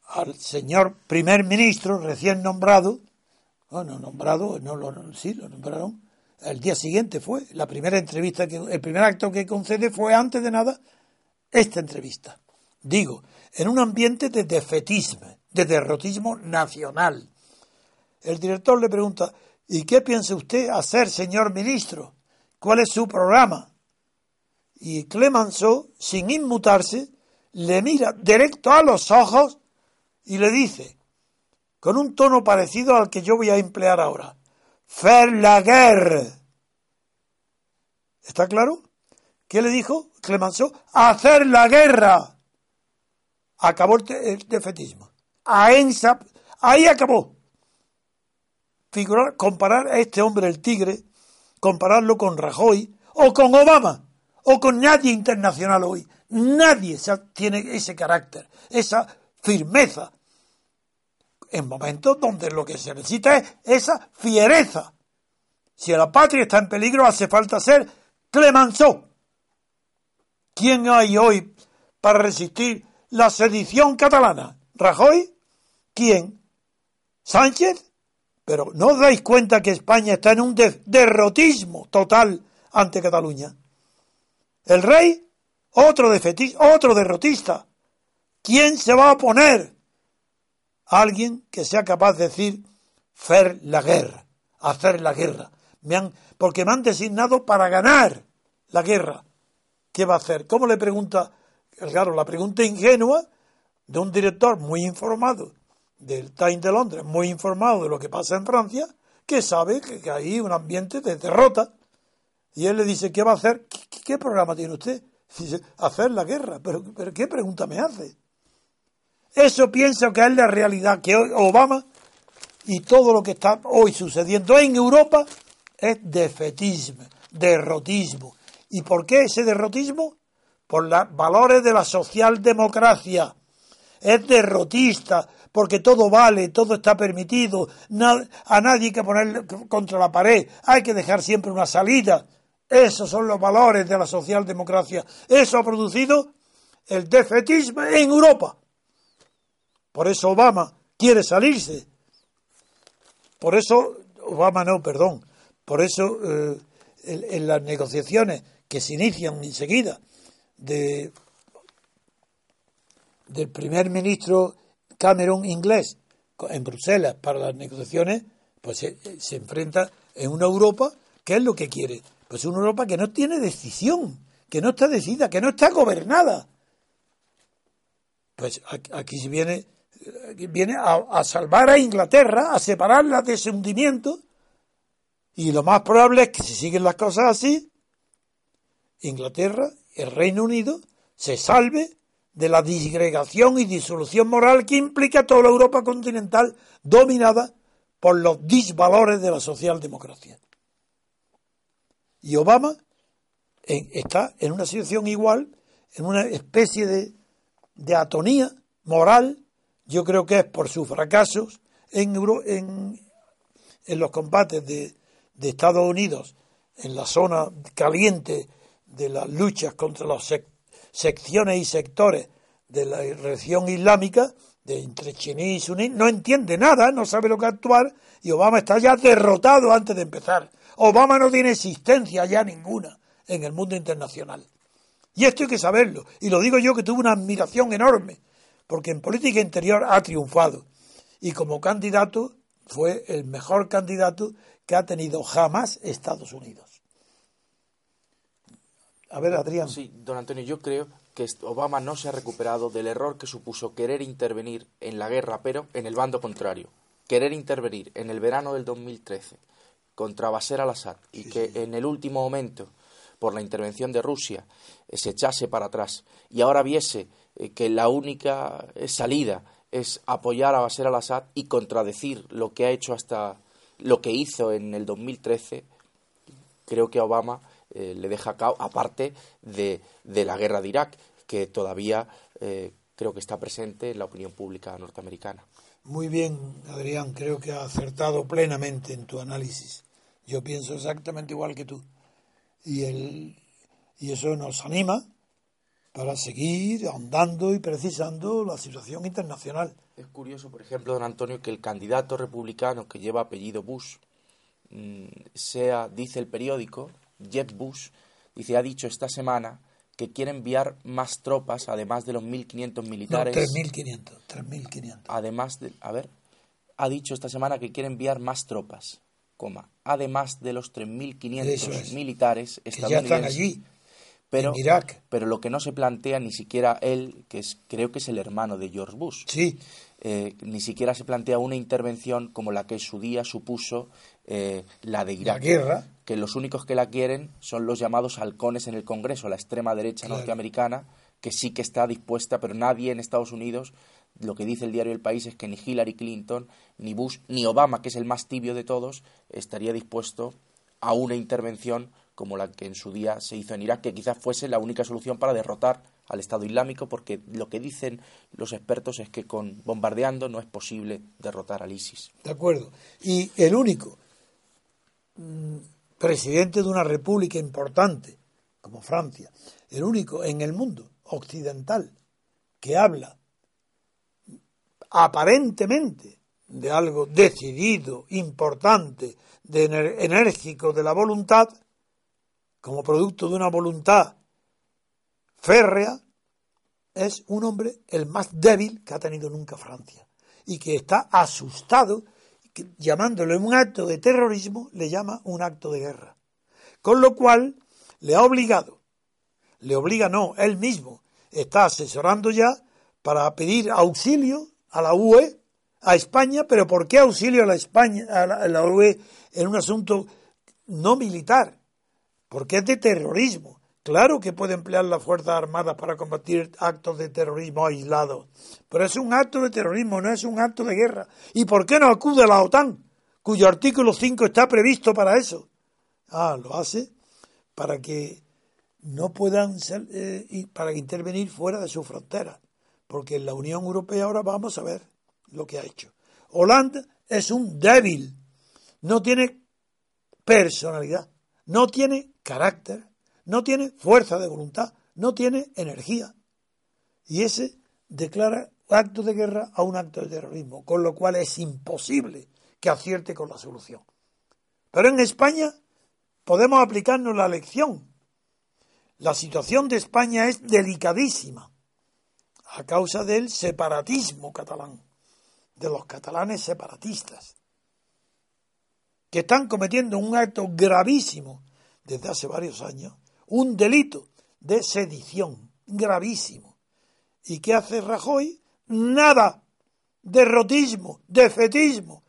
al señor primer ministro recién nombrado, bueno, nombrado, no lo, sí, lo nombraron, el día siguiente fue, la primera entrevista, que, el primer acto que concede fue antes de nada esta entrevista. Digo, en un ambiente de defetismo, de derrotismo nacional. El director le pregunta, ¿y qué piensa usted hacer, señor ministro? ¿Cuál es su programa? Y Clemenceau, sin inmutarse, le mira directo a los ojos y le dice, con un tono parecido al que yo voy a emplear ahora, faire la guerre. ¿Está claro? ¿Qué le dijo Clemenceau? Hacer la guerra. Acabó el defetismo. ahí acabó. Figurar, comparar a este hombre, el tigre, compararlo con Rajoy o con Obama o con nadie internacional hoy. Nadie tiene ese carácter, esa firmeza, en momentos donde lo que se necesita es esa fiereza. Si la patria está en peligro, hace falta ser Clemenceau. ¿Quién hay hoy para resistir la sedición catalana? ¿Rajoy? ¿Quién? ¿Sánchez? Pero ¿no os dais cuenta que España está en un derrotismo total ante Cataluña? El rey, otro, otro derrotista. ¿Quién se va a oponer? Alguien que sea capaz de decir, hacer la guerra, hacer la guerra. Me han, porque me han designado para ganar la guerra. ¿Qué va a hacer? ¿Cómo le pregunta? Claro, la pregunta ingenua de un director muy informado del Times de Londres, muy informado de lo que pasa en Francia, que sabe que, hay un ambiente de derrota. Y él le dice, ¿qué va a hacer? ¿Qué, programa tiene usted? (laughs) Dice, hacer la guerra. ¿Pero, ¿Pero qué pregunta me hace? Eso pienso que es la realidad, que Obama y todo lo que está hoy sucediendo en Europa es defetismo, derrotismo. ¿Y por qué ese derrotismo? Por los valores de la socialdemocracia. Es derrotista, porque todo vale, todo está permitido, a nadie hay que poner contra la pared, hay que dejar siempre una salida. Esos son los valores de la socialdemocracia. Eso ha producido el defetismo en Europa. Por eso Obama quiere salirse. Por eso, Obama no, perdón. Por eso eh, en, las negociaciones que se inician enseguida de, del primer ministro Cameron inglés en Bruselas para las negociaciones, pues se, enfrenta en una Europa que es lo que quiere. Pues una Europa que no tiene decisión, que no está decidida, que no está gobernada. Pues aquí se viene viene a, salvar a Inglaterra, a separarla de ese hundimiento, y lo más probable es que si siguen las cosas así, Inglaterra, el Reino Unido, se salve de la disgregación y disolución moral que implica toda la Europa continental dominada por los disvalores de la socialdemocracia. Y Obama está en una situación igual, en una especie de, de atonía moral yo creo que es por sus fracasos en, en, en los combates de, de Estados Unidos en la zona caliente de las luchas contra las secciones y sectores de la región islámica, de entre chiní y suní, no entiende nada, no sabe lo que actuar y Obama está ya derrotado antes de empezar. Obama no tiene existencia ya ninguna en el mundo internacional. Y esto hay que saberlo. Y lo digo yo que tuve una admiración enorme, porque en política interior ha triunfado. Y como candidato fue el mejor candidato que ha tenido jamás Estados Unidos. A ver, Adrián. Sí, don Antonio, yo creo que Obama no se ha recuperado del error que supuso querer intervenir en la guerra, pero en el bando contrario. Querer intervenir en el verano del 2013 contra Bashar al-Assad y que en el último momento, por la intervención de Rusia, eh, se echase para atrás y ahora viese eh, que la única eh, salida es apoyar a Bashar al-Assad y contradecir lo que ha hecho hasta lo que hizo en el 2013, creo que Obama eh, le deja cao, aparte de, de, la guerra de Irak, que todavía eh, creo que está presente en la opinión pública norteamericana. Muy bien, Adrián, creo que ha acertado plenamente en tu análisis. Yo pienso exactamente igual que tú. Y, el, y eso nos anima para seguir andando y precisando la situación internacional. Es curioso, por ejemplo, don Antonio, que el candidato republicano que lleva apellido Bush mm, sea, dice el periódico, Jeb Bush, dice, ha dicho esta semana que quiere enviar más tropas, además de los 1.500 militares. No, 3.500, 3.500. Además de, a ver, ha dicho esta semana que quiere enviar más tropas, coma, además de los 3.500 militares estadounidenses. Que ya están allí. Pero, en Irak. pero lo que no se plantea ni siquiera él, que es, creo que es el hermano de George Bush, sí. Eh, ni siquiera se plantea una intervención como la que su día supuso eh, la de Irak. La guerra. Que los únicos que la quieren son los llamados halcones en el Congreso, la extrema derecha Claro. norteamericana, que sí que está dispuesta, pero nadie en Estados Unidos, lo que dice el diario El País es que ni Hillary Clinton, ni Bush, ni Obama, que es el más tibio de todos, estaría dispuesto a una intervención como la que en su día se hizo en Irak, que quizás fuese la única solución para derrotar al Estado Islámico, porque lo que dicen los expertos es que con bombardeando no es posible derrotar al ISIS. De acuerdo. Y el único mm, presidente de una república importante, como Francia, el único en el mundo occidental que habla aparentemente de algo decidido, importante, de enérgico de la voluntad, como producto de una voluntad férrea, es un hombre el más débil que ha tenido nunca Francia y que está asustado, llamándole un acto de terrorismo, le llama un acto de guerra. Con lo cual le ha obligado, le obliga no, él mismo está asesorando ya para pedir auxilio a la UE, a España, pero ¿por qué auxilio a la España, a la, a la UE en un asunto no militar? Porque es de terrorismo. Claro que puede emplear las Fuerzas Armadas para combatir actos de terrorismo aislados, pero es un acto de terrorismo, no es un acto de guerra. ¿Y por qué no acude a la OTAN, cuyo artículo 5 está previsto para eso? Ah, lo hace para que no puedan ser, eh, para intervenir fuera de sus fronteras, porque en la Unión Europea ahora vamos a ver lo que ha hecho. Holanda es un débil, no tiene personalidad, no tiene carácter, no tiene fuerza de voluntad, no tiene energía. Y ese declara acto de guerra a un acto de terrorismo, con lo cual es imposible que acierte con la solución. Pero en España podemos aplicarnos la lección. La situación de España es delicadísima a causa del separatismo catalán, de los catalanes separatistas, que están cometiendo un acto gravísimo desde hace varios años, un delito de sedición gravísimo. ¿Y qué hace Rajoy? Nada. Derrotismo, defetismo,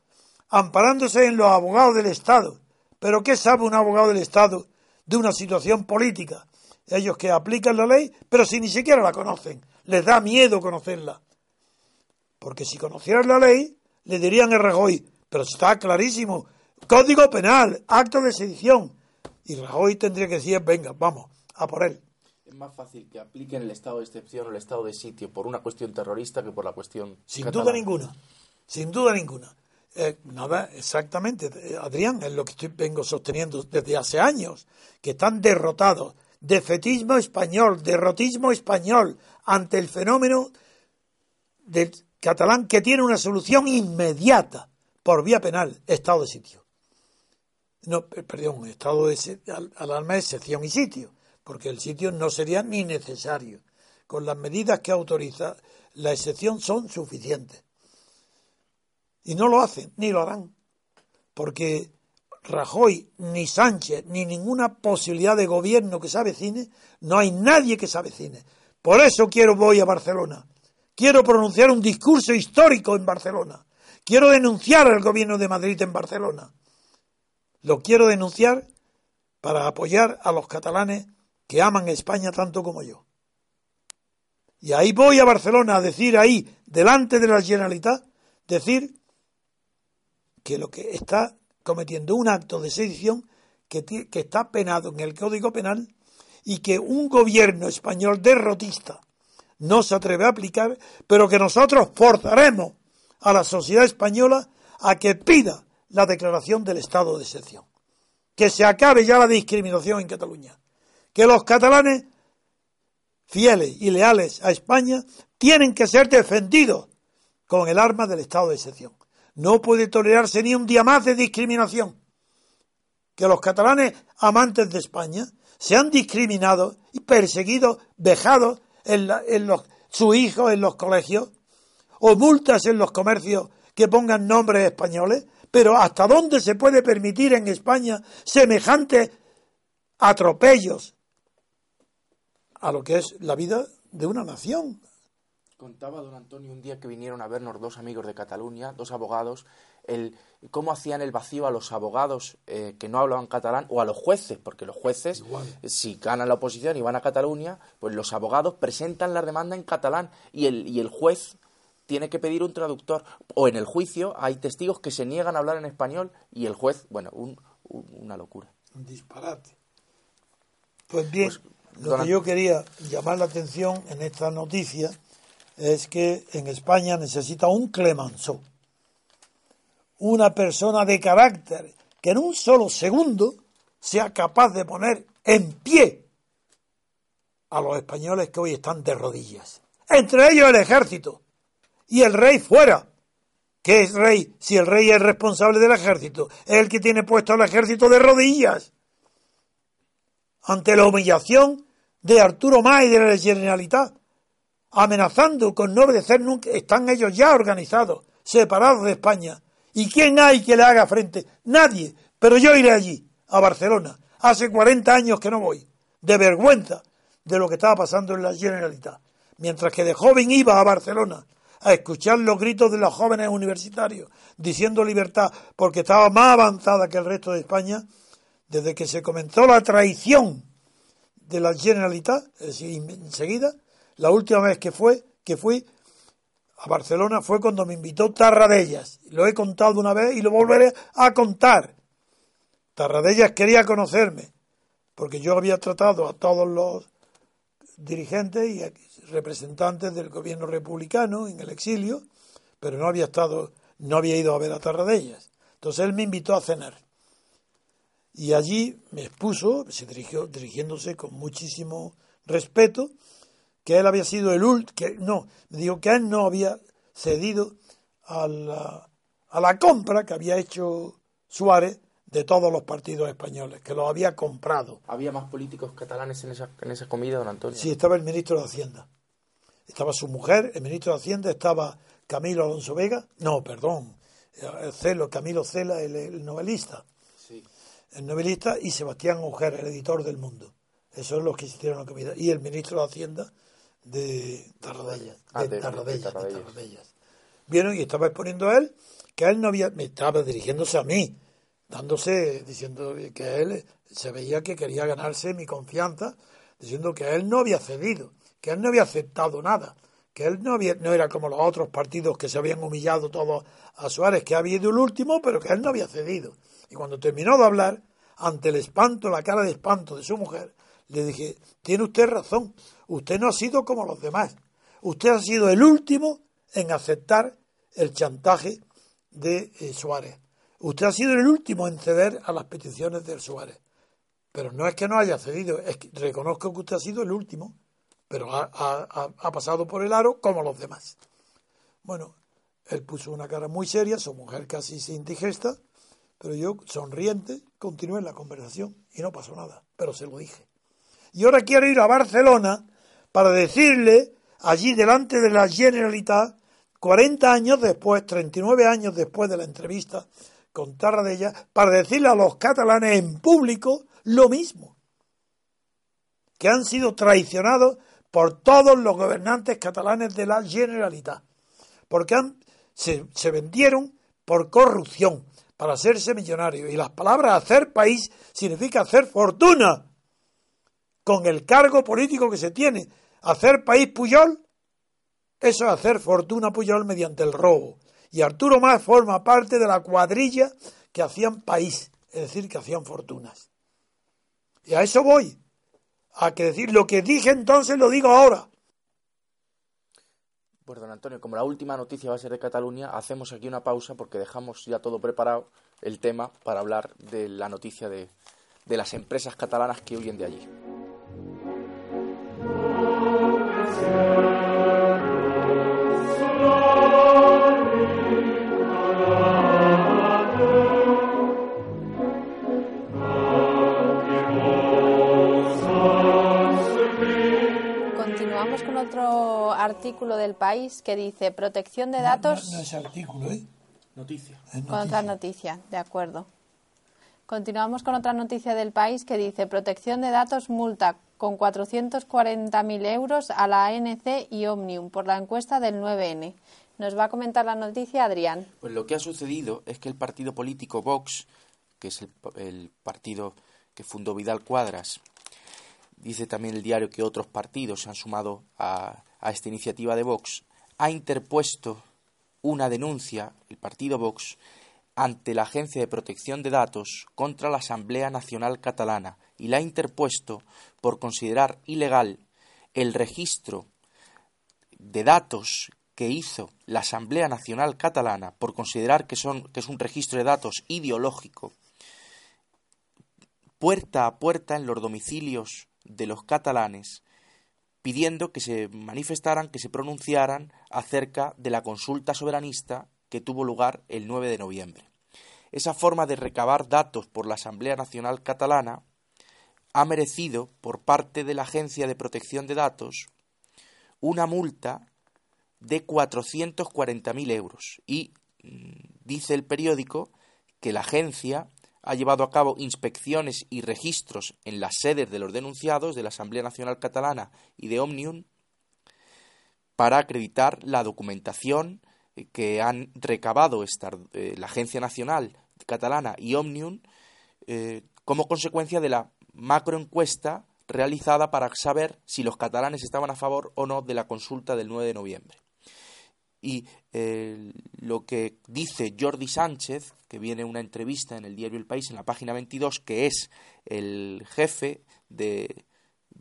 amparándose en los abogados del Estado. Pero ¿qué sabe un abogado del Estado de una situación política? Ellos que aplican la ley, pero si ni siquiera la conocen, les da miedo conocerla. Porque si conocieran la ley, le dirían a Rajoy, pero está clarísimo, código penal, acto de sedición. Y Rajoy tendría que decir, venga, vamos, a por él. Es más fácil que apliquen el estado de excepción o el estado de sitio por una cuestión terrorista que por la cuestión Sin catalana. duda ninguna, sin duda ninguna. Eh, nada, exactamente, eh, Adrián, es lo que estoy, vengo sosteniendo desde hace años, que están derrotados. Defetismo español, derrotismo español ante el fenómeno del catalán que tiene una solución inmediata por vía penal, estado de sitio. No, perdón, estado de alarma es sección y sitio, porque el sitio no sería ni necesario. Con las medidas que autoriza la excepción son suficientes. Y no lo hacen, ni lo harán. Porque Rajoy, ni Sánchez, ni ninguna posibilidad de gobierno que se avecine, no hay nadie que se avecine. Por eso quiero voy a Barcelona. Quiero pronunciar un discurso histórico en Barcelona. Quiero denunciar al gobierno de Madrid en Barcelona. Lo quiero denunciar para apoyar a los catalanes que aman España tanto como yo. Y ahí voy a Barcelona a decir ahí, delante de la Generalitat, decir que lo que está cometiendo un acto de sedición que, que está penado en el Código Penal y que un gobierno español derrotista no se atreve a aplicar, pero que nosotros forzaremos a la sociedad española a que pida la declaración del estado de excepción. Que se acabe ya la discriminación en Cataluña. Que los catalanes, fieles y leales a España, tienen que ser defendidos con el arma del estado de excepción. No puede tolerarse ni un día más de discriminación. Que los catalanes amantes de España sean discriminados y perseguidos, vejados en, en los, sus hijos en los colegios, o multas en los comercios que pongan nombres españoles, pero ¿hasta dónde se puede permitir en España semejantes atropellos a lo que es la vida de una nación? Contaba don Antonio un día que vinieron a vernos dos amigos de Cataluña, dos abogados, el cómo hacían el vacío a los abogados eh, que no hablaban catalán o a los jueces, porque los jueces, si ganan la oposición y van a Cataluña, pues los abogados presentan la demanda en catalán y el, y el juez tiene que pedir un traductor. O en el juicio hay testigos que se niegan a hablar en español y el juez, bueno, una locura. Un disparate. Pues bien, pues, lo que yo quería llamar la atención en esta noticia es que en España necesita un Clemenceau, una persona de carácter que en un solo segundo sea capaz de poner en pie a los españoles que hoy están de rodillas. Entre ellos el ejército, y el rey fuera. ¿Qué es rey? Si el rey es responsable del ejército, es el que tiene puesto al ejército de rodillas. Ante la humillación de Arturo May de la Generalitat, amenazando con no obedecer nunca, están ellos ya organizados, separados de España. ¿Y quién hay que le haga frente? Nadie. Pero yo iré allí, a Barcelona. Hace 40 años que no voy, de vergüenza de lo que estaba pasando en la Generalitat. Mientras que de joven iba a Barcelona a escuchar los gritos de los jóvenes universitarios diciendo libertad porque estaba más avanzada que el resto de España, desde que se comenzó la traición de la Generalitat, enseguida, la última vez que fue, que fui a Barcelona fue cuando me invitó Tarradellas. Lo he contado una vez y lo volveré a contar. Tarradellas quería conocerme, porque yo había tratado a todos los dirigentes y representantes del gobierno republicano en el exilio, pero no había estado, no había ido a ver a Tarradellas. Entonces él me invitó a cenar. Y allí me expuso, se dirigió, dirigiéndose con muchísimo respeto, que él había sido el último, que no, me dijo que él no había cedido a la, a la compra que había hecho Suárez de todos los partidos españoles, que los había comprado. ¿Había más políticos catalanes en esa, en esa comida, don Antonio? Sí, estaba el ministro de Hacienda. Estaba su mujer, el ministro de Hacienda, estaba Camilo Alonso Vega, no, perdón, Celo, Camilo Cela, el, novelista. Sí. El novelista y Sebastián Mujer, el editor del Mundo. Esos son los que hicieron la comida. Y el ministro de Hacienda de Tarradellas. Ah, de, Tarradellas, Vieron y estaba exponiendo a él que él no había, me estaba dirigiéndose a mí, dándose, diciendo que él se veía que quería ganarse mi confianza, diciendo que él no había cedido, que él no había aceptado nada, que él no, había, no era como los otros partidos que se habían humillado todos a Suárez, que había ido el último, pero que él no había cedido. Y cuando terminó de hablar, ante el espanto, la cara de espanto de su mujer, le dije, tiene usted razón, usted no ha sido como los demás, usted ha sido el último en aceptar el chantaje de eh, Suárez. Usted ha sido el último en ceder a las peticiones del Suárez. Pero no es que no haya cedido, es que reconozco que usted ha sido el último, pero ha, ha pasado por el aro como los demás. Bueno, él puso una cara muy seria, su mujer casi se indigesta, pero yo, sonriente, continué la conversación y no pasó nada, pero se lo dije. Y ahora quiero ir a Barcelona para decirle allí delante de la Generalitat, 40 años después, 39 años después de la entrevista con ella, para decirle a los catalanes en público lo mismo, que han sido traicionados por todos los gobernantes catalanes de la Generalitat, porque han, se, vendieron por corrupción para hacerse millonarios. Y las palabras hacer país significa hacer fortuna con el cargo político que se tiene. Hacer país Puyol eso es hacer fortuna Puyol mediante el robo. Y Arturo Más forma parte de la cuadrilla que hacían país, es decir, que hacían fortunas. Y a eso voy. A que decir lo que dije entonces lo digo ahora. Pues don Antonio, como la última noticia va a ser de Cataluña, hacemos aquí una pausa porque dejamos ya todo preparado el tema para hablar de la noticia de, de las empresas catalanas que huyen de allí. Artículo del país que dice protección de datos. No, es artículo, ¿eh? Noticia. Con otra noticia, de acuerdo. Continuamos con otra noticia del país que dice protección de datos multa con 440.000 euros a la ANC y Omnium por la encuesta del 9N. Nos va a comentar la noticia Adrián. Pues lo que ha sucedido es que el partido político Vox, que es el, el partido que fundó Vidal Cuadras dice también el diario que otros partidos se han sumado a, esta iniciativa de Vox, ha interpuesto una denuncia, el partido Vox, ante la Agencia de Protección de Datos contra la Asamblea Nacional Catalana y la ha interpuesto por considerar ilegal el registro de datos que hizo la Asamblea Nacional Catalana por considerar que, son, que es un registro de datos ideológico puerta a puerta en los domicilios de los catalanes pidiendo que se manifestaran, que se pronunciaran acerca de la consulta soberanista que tuvo lugar el 9 de noviembre. Esa forma de recabar datos por la Asamblea Nacional Catalana ha merecido, por parte de la Agencia de Protección de Datos, una multa de 440.000 euros. Y mm, dice el periódico que la agencia ha llevado a cabo inspecciones y registros en las sedes de los denunciados de la Asamblea Nacional Catalana y de Omnium para acreditar la documentación eh, que han recabado eh, la Agencia Nacional Catalana y Omnium eh, como consecuencia de la macroencuesta realizada para saber si los catalanes estaban a favor o no de la consulta del 9 de noviembre. Y lo que dice Jordi Sánchez, que viene una entrevista en el diario El País, en la página 22, que es el jefe de,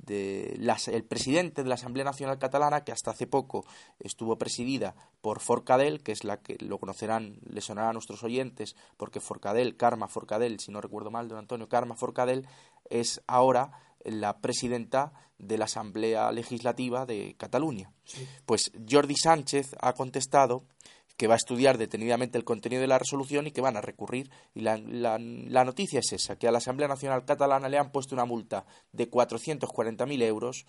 el presidente de la Asamblea Nacional Catalana, que hasta hace poco estuvo presidida por Forcadell, que es la que lo conocerán, le sonará a nuestros oyentes, porque Forcadell, Karma Forcadell, si no recuerdo mal, don Antonio, Karma Forcadell, es ahora la presidenta de la Asamblea Legislativa de Cataluña. Pues Jordi Sánchez ha contestado que va a estudiar detenidamente el contenido de la resolución y que van a recurrir. Y la, la, noticia es esa, que a la Asamblea Nacional Catalana le han puesto una multa de 440.000 euros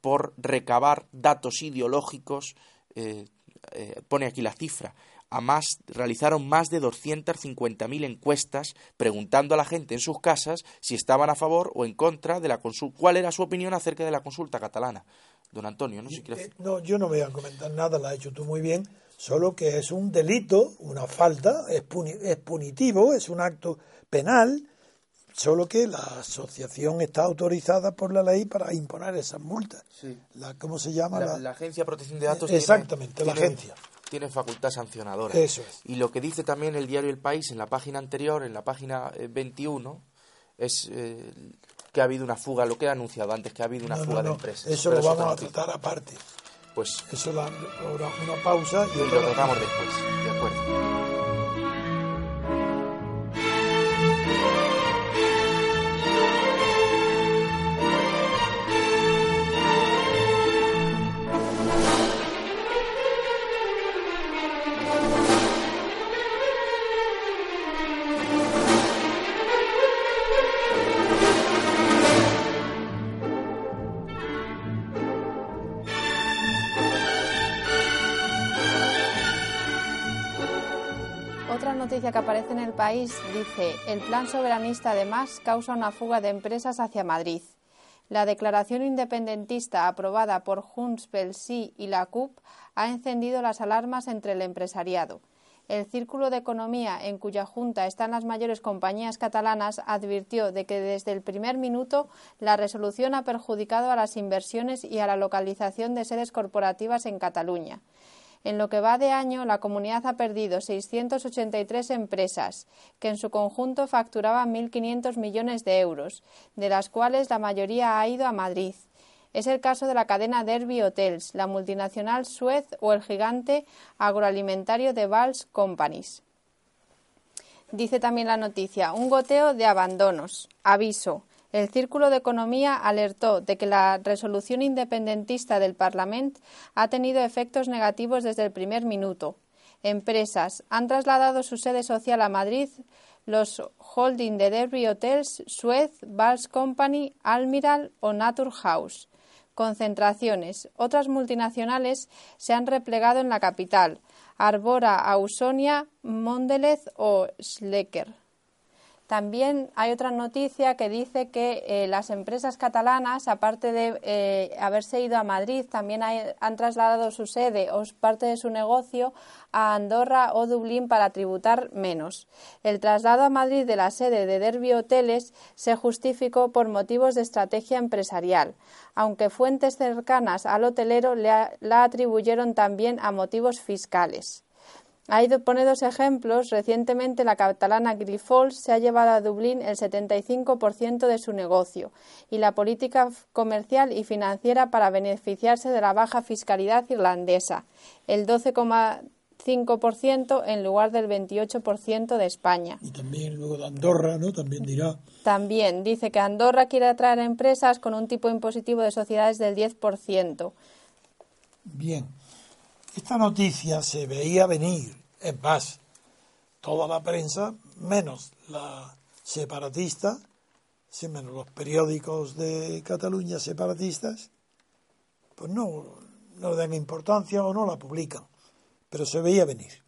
por recabar datos ideológicos, eh, eh, pone aquí la cifra, a más, realizaron más de 250.000 encuestas preguntando a la gente en sus casas si estaban a favor o en contra de la consulta, cuál era su opinión acerca de la consulta catalana. Don Antonio, no sé si eh, No, yo no voy a comentar nada, la has hecho tú muy bien solo que es un delito, una falta, es, punitivo, es un acto penal, solo que la asociación está autorizada por la ley para imponer esas multas. La, ¿Cómo se llama? La, Agencia de Protección de Datos. Exactamente, la agencia. Tiene facultad sancionadora. Eso es. Y lo que dice también el diario El País en la página anterior, en la página 21, eh, es eh, que ha habido una fuga, lo que he anunciado antes, que ha habido una fuga de empresas. Eso lo vamos a tratar aparte pues eso la, una pausa y, lo tratamos después, de acuerdo. País dice, el plan soberanista además causa una fuga de empresas hacia Madrid. La declaración independentista aprobada por Junts pel Sí y la CUP ha encendido las alarmas entre el empresariado. El Círculo de Economía, en cuya junta están las mayores compañías catalanas, advirtió de que desde el primer minuto la resolución ha perjudicado a las inversiones y a la localización de sedes corporativas en Cataluña. En lo que va de año, la comunidad ha perdido 683 empresas, que en su conjunto facturaban 1.500 millones de euros, de las cuales la mayoría ha ido a Madrid. Es el caso de la cadena Derby Hotels, la multinacional Suez o el gigante agroalimentario de Vals Companies. Dice también la noticia, un goteo de abandonos. Aviso. El Círculo de Economía alertó de que la resolución independentista del Parlamento ha tenido efectos negativos desde el primer minuto. Empresas han trasladado su sede social a Madrid los holding de Derby Hotels, Suez, Vals Company, Almiral o Naturhaus concentraciones. Otras multinacionales se han replegado en la capital, Arbora, Ausonia, Mondelez o Schlecker. También hay otra noticia que dice que eh, las empresas catalanas, aparte de eh, haberse ido a Madrid, también han trasladado su sede o parte de su negocio a Andorra o Dublín para tributar menos. El traslado a Madrid de la sede de Derby Hoteles se justificó por motivos de estrategia empresarial, aunque fuentes cercanas al hotelero la atribuyeron también a motivos fiscales. Ahí pone dos ejemplos. Recientemente la catalana Grifols se ha llevado a Dublín el 75% de su negocio y la política comercial y financiera para beneficiarse de la baja fiscalidad irlandesa, el 12,5% en lugar del 28% de España. Y también luego de Andorra, ¿no? También dirá. También dice que Andorra quiere atraer a empresas con un tipo impositivo de sociedades del 10%. Bien. Esta noticia se veía venir es más, toda la prensa, menos la separatista, menos los periódicos de Cataluña separatistas, pues no, no le dan importancia o no la publican, pero se veía venir.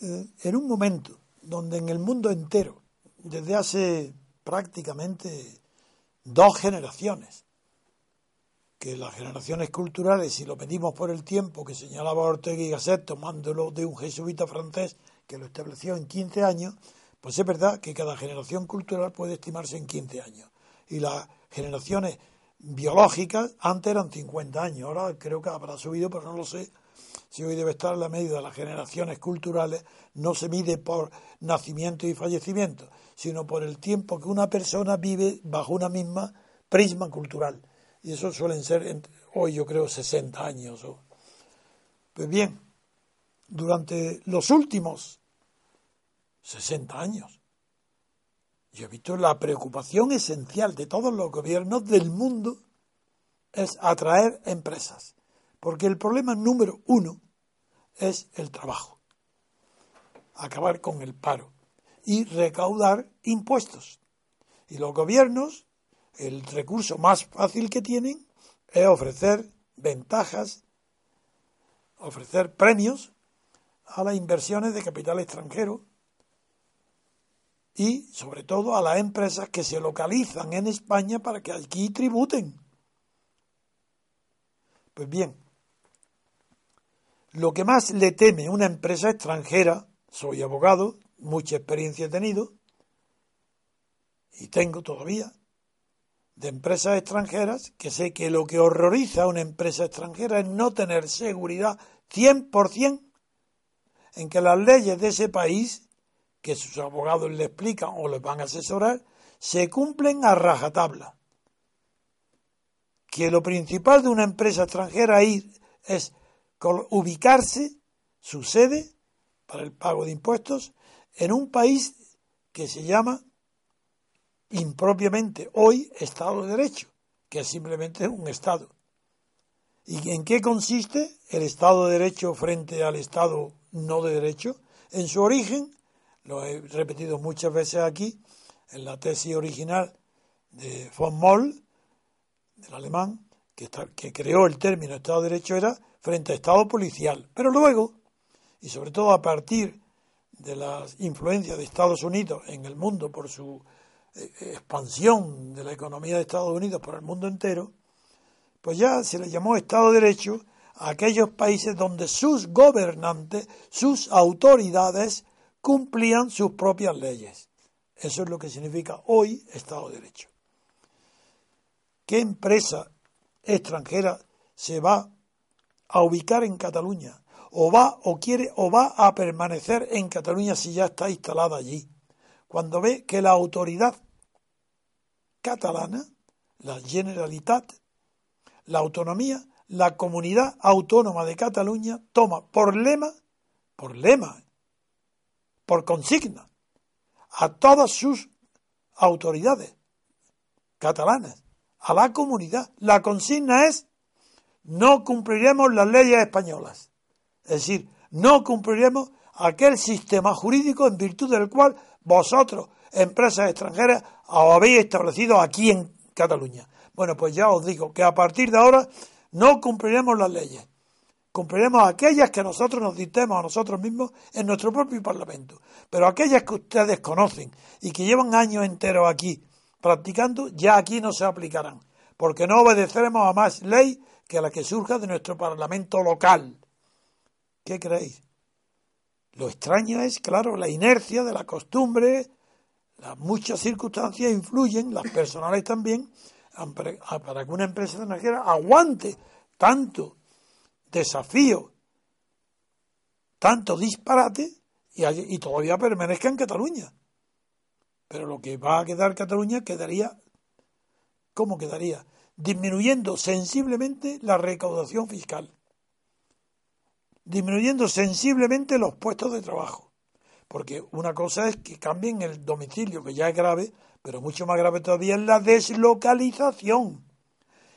Eh, en un momento donde en el mundo entero, desde hace prácticamente dos generaciones, que las generaciones culturales, si lo medimos por el tiempo que señalaba Ortega y Gasset, tomándolo de un jesuita francés que lo estableció en 15 años, pues es verdad que cada generación cultural puede estimarse en 15 años. Y las generaciones biológicas antes eran 50 años, ahora creo que habrá subido, pero no lo sé. Si hoy debe estar la medida de las generaciones culturales, no se mide por nacimiento y fallecimiento, sino por el tiempo que una persona vive bajo una misma prisma cultural y eso suelen ser hoy yo creo 60 años. Pues bien, durante los últimos 60 años, yo he visto la preocupación esencial de todos los gobiernos del mundo es atraer empresas, porque el problema número uno es el trabajo, acabar con el paro y recaudar impuestos. Y los gobiernos el recurso más fácil que tienen es ofrecer ventajas, ofrecer premios a las inversiones de capital extranjero y sobre todo a las empresas que se localizan en España para que aquí tributen. Pues bien, lo que más le teme una empresa extranjera, soy abogado, mucha experiencia he tenido y tengo todavía, de empresas extranjeras, que sé que lo que horroriza a una empresa extranjera es no tener seguridad 100% en que las leyes de ese país, que sus abogados le explican o les van a asesorar, se cumplen a rajatabla. Que lo principal de una empresa extranjera es ubicarse, su sede, para el pago de impuestos, en un país que se llama impropiamente hoy Estado de Derecho, que es simplemente un Estado. ¿Y en qué consiste el Estado de Derecho frente al Estado no de Derecho? En su origen, lo he repetido muchas veces aquí, en la tesis original de von Moll, del alemán, que, que creó el término Estado de Derecho, era frente a Estado policial. Pero luego, y sobre todo a partir de la influencia de Estados Unidos en el mundo por su expansión de la economía de Estados Unidos por el mundo entero, pues ya se le llamó Estado de Derecho a aquellos países donde sus gobernantes, sus autoridades, cumplían sus propias leyes. Eso es lo que significa hoy Estado de Derecho. ¿Qué empresa extranjera se va a ubicar en Cataluña? ¿O va o quiere o va a permanecer en Cataluña si ya está instalada allí? Cuando ve que la autoridad catalana, la Generalitat, la autonomía, la comunidad autónoma de Cataluña toma por lema, por lema, por consigna, a todas sus autoridades catalanas, a la comunidad. La consigna es no cumpliremos las leyes españolas. Es decir, no cumpliremos aquel sistema jurídico en virtud del cual vosotros, empresas extranjeras, os habéis establecido aquí en Cataluña. Bueno, pues ya os digo que a partir de ahora no cumpliremos las leyes. Cumpliremos aquellas que nosotros nos dictemos a nosotros mismos en nuestro propio Parlamento. Pero aquellas que ustedes conocen y que llevan años enteros aquí practicando, ya aquí no se aplicarán. Porque no obedeceremos a más ley que a la que surja de nuestro Parlamento local. ¿Qué creéis? Lo extraño es, claro, la inercia de la costumbre, las muchas circunstancias influyen, las personales también, para que una empresa extranjera aguante tanto desafío, tanto disparate y, todavía permanezca en Cataluña. Pero lo que va a quedar Cataluña quedaría, ¿cómo quedaría? Disminuyendo sensiblemente la recaudación fiscal, disminuyendo sensiblemente los puestos de trabajo. Porque una cosa es que cambien el domicilio, que ya es grave, pero mucho más grave todavía es la deslocalización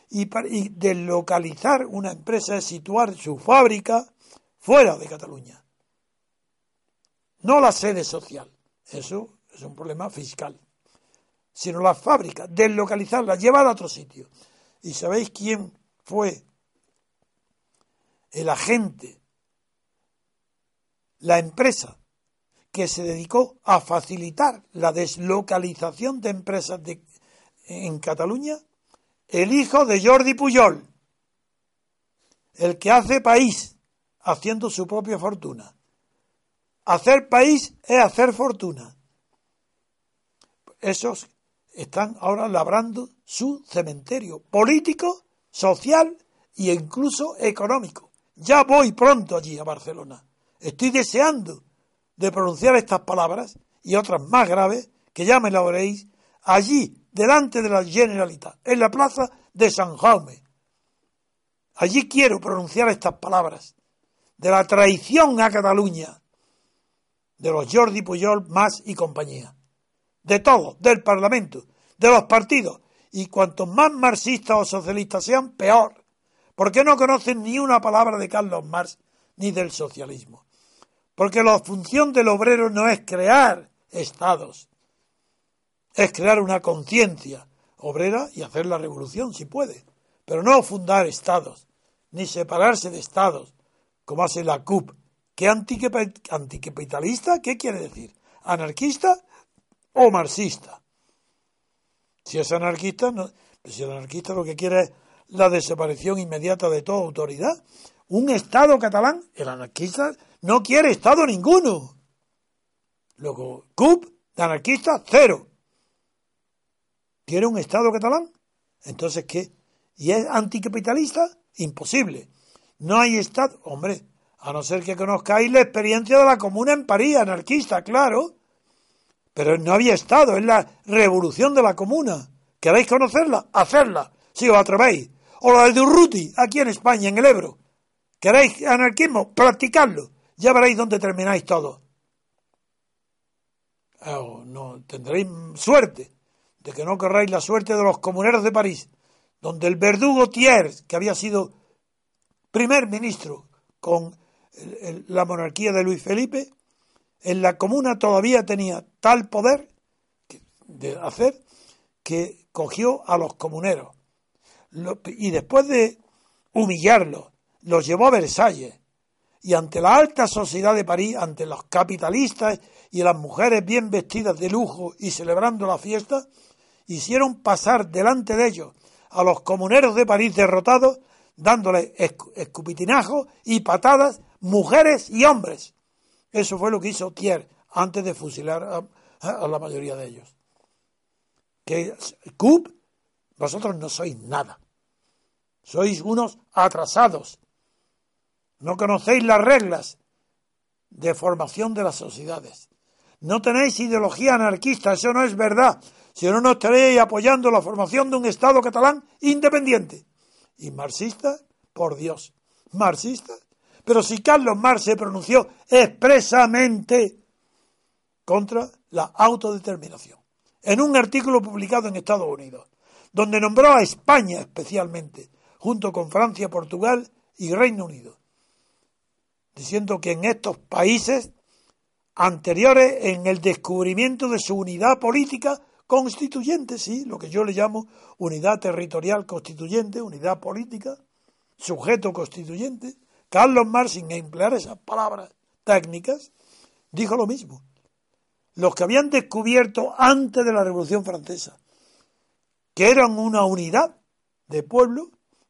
y, deslocalizar una empresa es situar su fábrica fuera de Cataluña. No la sede social, eso es un problema fiscal, sino la fábrica, deslocalizarla, llevarla a otro sitio. ¿Y sabéis quién fue el agente, la empresa que se dedicó a facilitar la deslocalización de empresas en Cataluña? el hijo de Jordi Pujol, el que hace país haciendo su propia fortuna. Hacer país es hacer fortuna. Esos están ahora labrando su cementerio político, social e incluso económico. Ya voy pronto allí a Barcelona. Estoy deseando de pronunciar estas palabras y otras más graves, que ya me la oréis, allí delante de la Generalitat, en la plaza de San Jaume. Allí quiero pronunciar estas palabras de la traición a Cataluña de los Jordi Pujol más y compañía. De todos, del Parlamento, de los partidos. Y cuantos más marxistas o socialistas sean, peor. Porque no conocen ni una palabra de Carlos Marx ni del socialismo. Porque la función del obrero no es crear estados, es crear una conciencia obrera y hacer la revolución, si puede, pero no fundar estados, ni separarse de estados, como hace la CUP. ¿Qué anticapitalista? ¿Qué quiere decir? ¿Anarquista o marxista? Si es anarquista, no, pues si el anarquista lo que quiere es la desaparición inmediata de toda autoridad, un Estado catalán, el anarquista no quiere Estado ninguno. Luego, CUP, de anarquista, cero. ¿Quiere un Estado catalán? Entonces, ¿qué? ¿Y es anticapitalista? Imposible. No hay Estado. Hombre, a no ser que conozcáis la experiencia de la Comuna en París, anarquista, claro. Pero no había Estado, es la revolución de la Comuna. ¿Queréis conocerla? Hacerla, si os atrevéis. O la de Urruti, aquí en España, en el Ebro. ¿Queréis anarquismo? Practicadlo. Ya veréis dónde termináis todos. Oh, no, tendréis suerte de que no querráis la suerte de los comuneros de París, donde el verdugo Thiers, que había sido primer ministro con la monarquía de Luis Felipe, en la comuna todavía tenía tal poder de hacer que cogió a los comuneros y después de humillarlos, los llevó a Versalles y ante la alta sociedad de París, ante los capitalistas y las mujeres bien vestidas de lujo y celebrando la fiesta, hicieron pasar delante de ellos a los comuneros de París derrotados, dándoles escupitinajos y patadas, mujeres y hombres. Eso fue lo que hizo Thiers antes de fusilar a, la mayoría de ellos. Que CUP, vosotros no sois nada. Sois unos atrasados. No conocéis las reglas de formación de las sociedades. No tenéis ideología anarquista, eso no es verdad. Si no, no estaréis apoyando la formación de un Estado catalán independiente. Y marxista, por Dios, marxista. Pero si Carlos Marx se pronunció expresamente contra la autodeterminación, en un artículo publicado en Estados Unidos, donde nombró a España especialmente, junto con Francia, Portugal y Reino Unido, diciendo que en estos países anteriores en el descubrimiento de su unidad política constituyente, sí, lo que yo le llamo unidad territorial constituyente, unidad política, sujeto constituyente, Carlos Marx, sin emplear esas palabras técnicas, dijo lo mismo. Los que habían descubierto antes de la Revolución Francesa que eran una unidad de pueblo,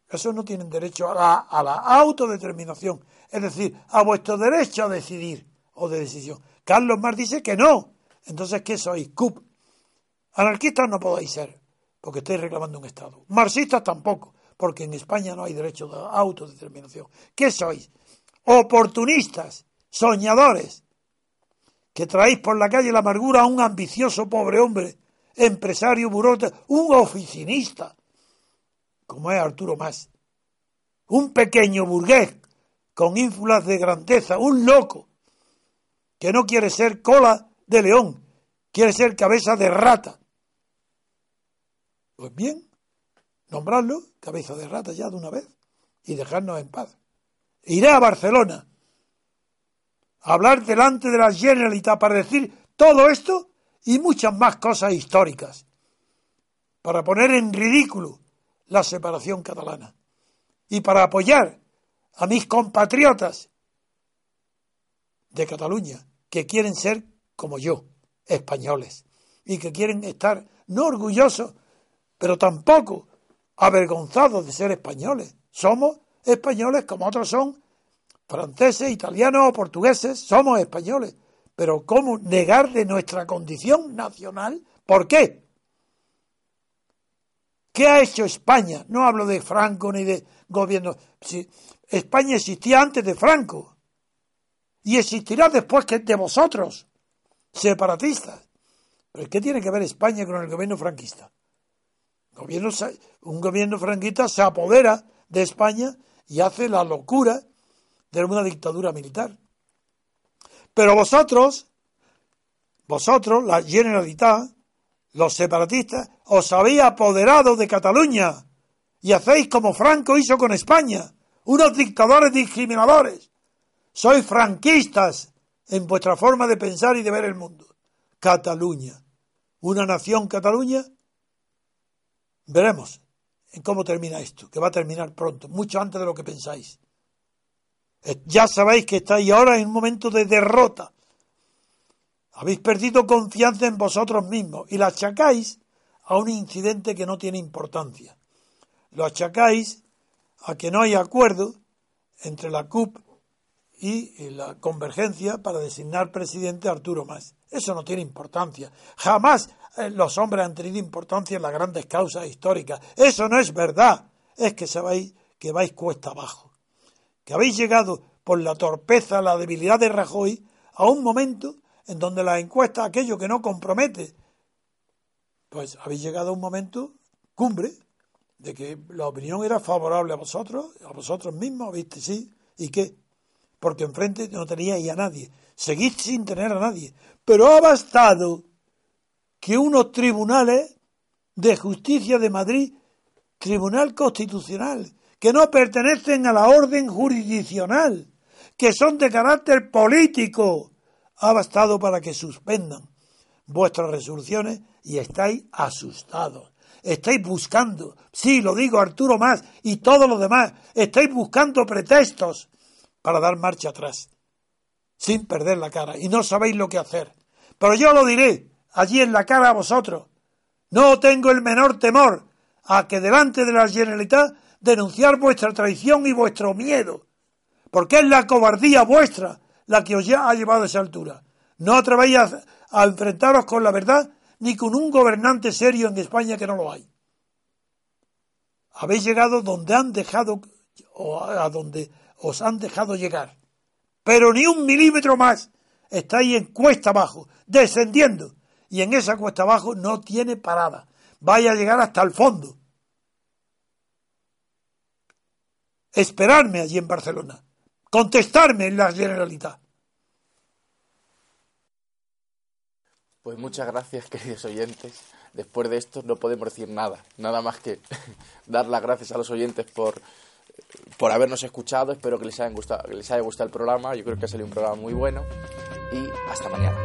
esos no tienen derecho a la autodeterminación es decir, a vuestro derecho a decidir o de decisión. Carlos Marx dice que no. Entonces, ¿qué sois? CUP. Anarquistas no podéis ser, porque estáis reclamando un Estado. Marxistas tampoco, porque en España no hay derecho de autodeterminación. ¿Qué sois? Oportunistas, soñadores, que traéis por la calle la amargura a un ambicioso pobre hombre, empresario, burócrata, un oficinista, como es Arturo Más, un pequeño burgués con ínfulas de grandeza, un loco que no quiere ser cola de león, quiere ser cabeza de rata. Pues bien, nombrarlo cabeza de rata ya de una vez y dejarnos en paz. Iré a Barcelona a hablar delante de la Generalitat para decir todo esto y muchas más cosas históricas, para poner en ridículo la separación catalana y para apoyar a mis compatriotas de Cataluña, que quieren ser como yo, españoles, y que quieren estar no orgullosos, pero tampoco avergonzados de ser españoles. Somos españoles como otros son franceses, italianos o portugueses, somos españoles. Pero ¿cómo negar de nuestra condición nacional? ¿Por qué? ¿Qué ha hecho España? No hablo de Franco ni de gobierno. España existía antes de Franco y existirá después que de vosotros, separatistas. Pero ¿qué tiene que ver España con el gobierno franquista? Un gobierno franquista se apodera de España y hace la locura de una dictadura militar. Pero vosotros, vosotros, la Generalitat, los separatistas, os habéis apoderado de Cataluña y hacéis como Franco hizo con España unos dictadores discriminadores. Sois franquistas en vuestra forma de pensar y de ver el mundo. Cataluña. Una nación Cataluña. Veremos en cómo termina esto, que va a terminar pronto, mucho antes de lo que pensáis. Eh, ya sabéis que estáis ahora en un momento de derrota. Habéis perdido confianza en vosotros mismos y la achacáis a un incidente que no tiene importancia. Lo achacáis a que no hay acuerdo entre la CUP y la convergencia para designar presidente a Arturo Más. Eso no tiene importancia. Jamás eh, los hombres han tenido importancia en las grandes causas históricas. Eso no es verdad. Es que sabéis que vais cuesta abajo. Que habéis llegado por la torpeza, la debilidad de Rajoy a un momento en donde la encuesta, aquello que no compromete, pues habéis llegado a un momento cumbre de que la opinión era favorable a vosotros, a vosotros mismos, ¿viste? Sí. ¿Y qué? Porque enfrente no teníais a nadie. Seguís sin tener a nadie. Pero ha bastado que unos tribunales de justicia de Madrid, Tribunal Constitucional, que no pertenecen a la orden jurisdiccional, que son de carácter político, ha bastado para que suspendan vuestras resoluciones y estáis asustados estáis buscando, sí, lo digo Arturo más y todos los demás, estáis buscando pretextos para dar marcha atrás, sin perder la cara, y no sabéis lo que hacer. Pero yo lo diré allí en la cara a vosotros. No tengo el menor temor a que delante de la Generalitat denunciar vuestra traición y vuestro miedo, porque es la cobardía vuestra la que os ha llevado a esa altura. No atrevéis a enfrentaros con la verdad ni con un gobernante serio en España que no lo hay. Habéis llegado donde han dejado o a donde os han dejado llegar. Pero ni un milímetro más. Estáis en cuesta abajo, descendiendo. Y en esa cuesta abajo no tiene parada. Vaya a llegar hasta el fondo. Esperarme allí en Barcelona. Contestarme en la Generalitat. Pues muchas gracias, (laughs) queridos oyentes. Después de esto no podemos decir nada, nada más que (laughs) dar las gracias a los oyentes por, por habernos escuchado. Espero que les, haya gustado, que les haya gustado el programa. Yo creo que ha salido un programa muy bueno. Y hasta mañana.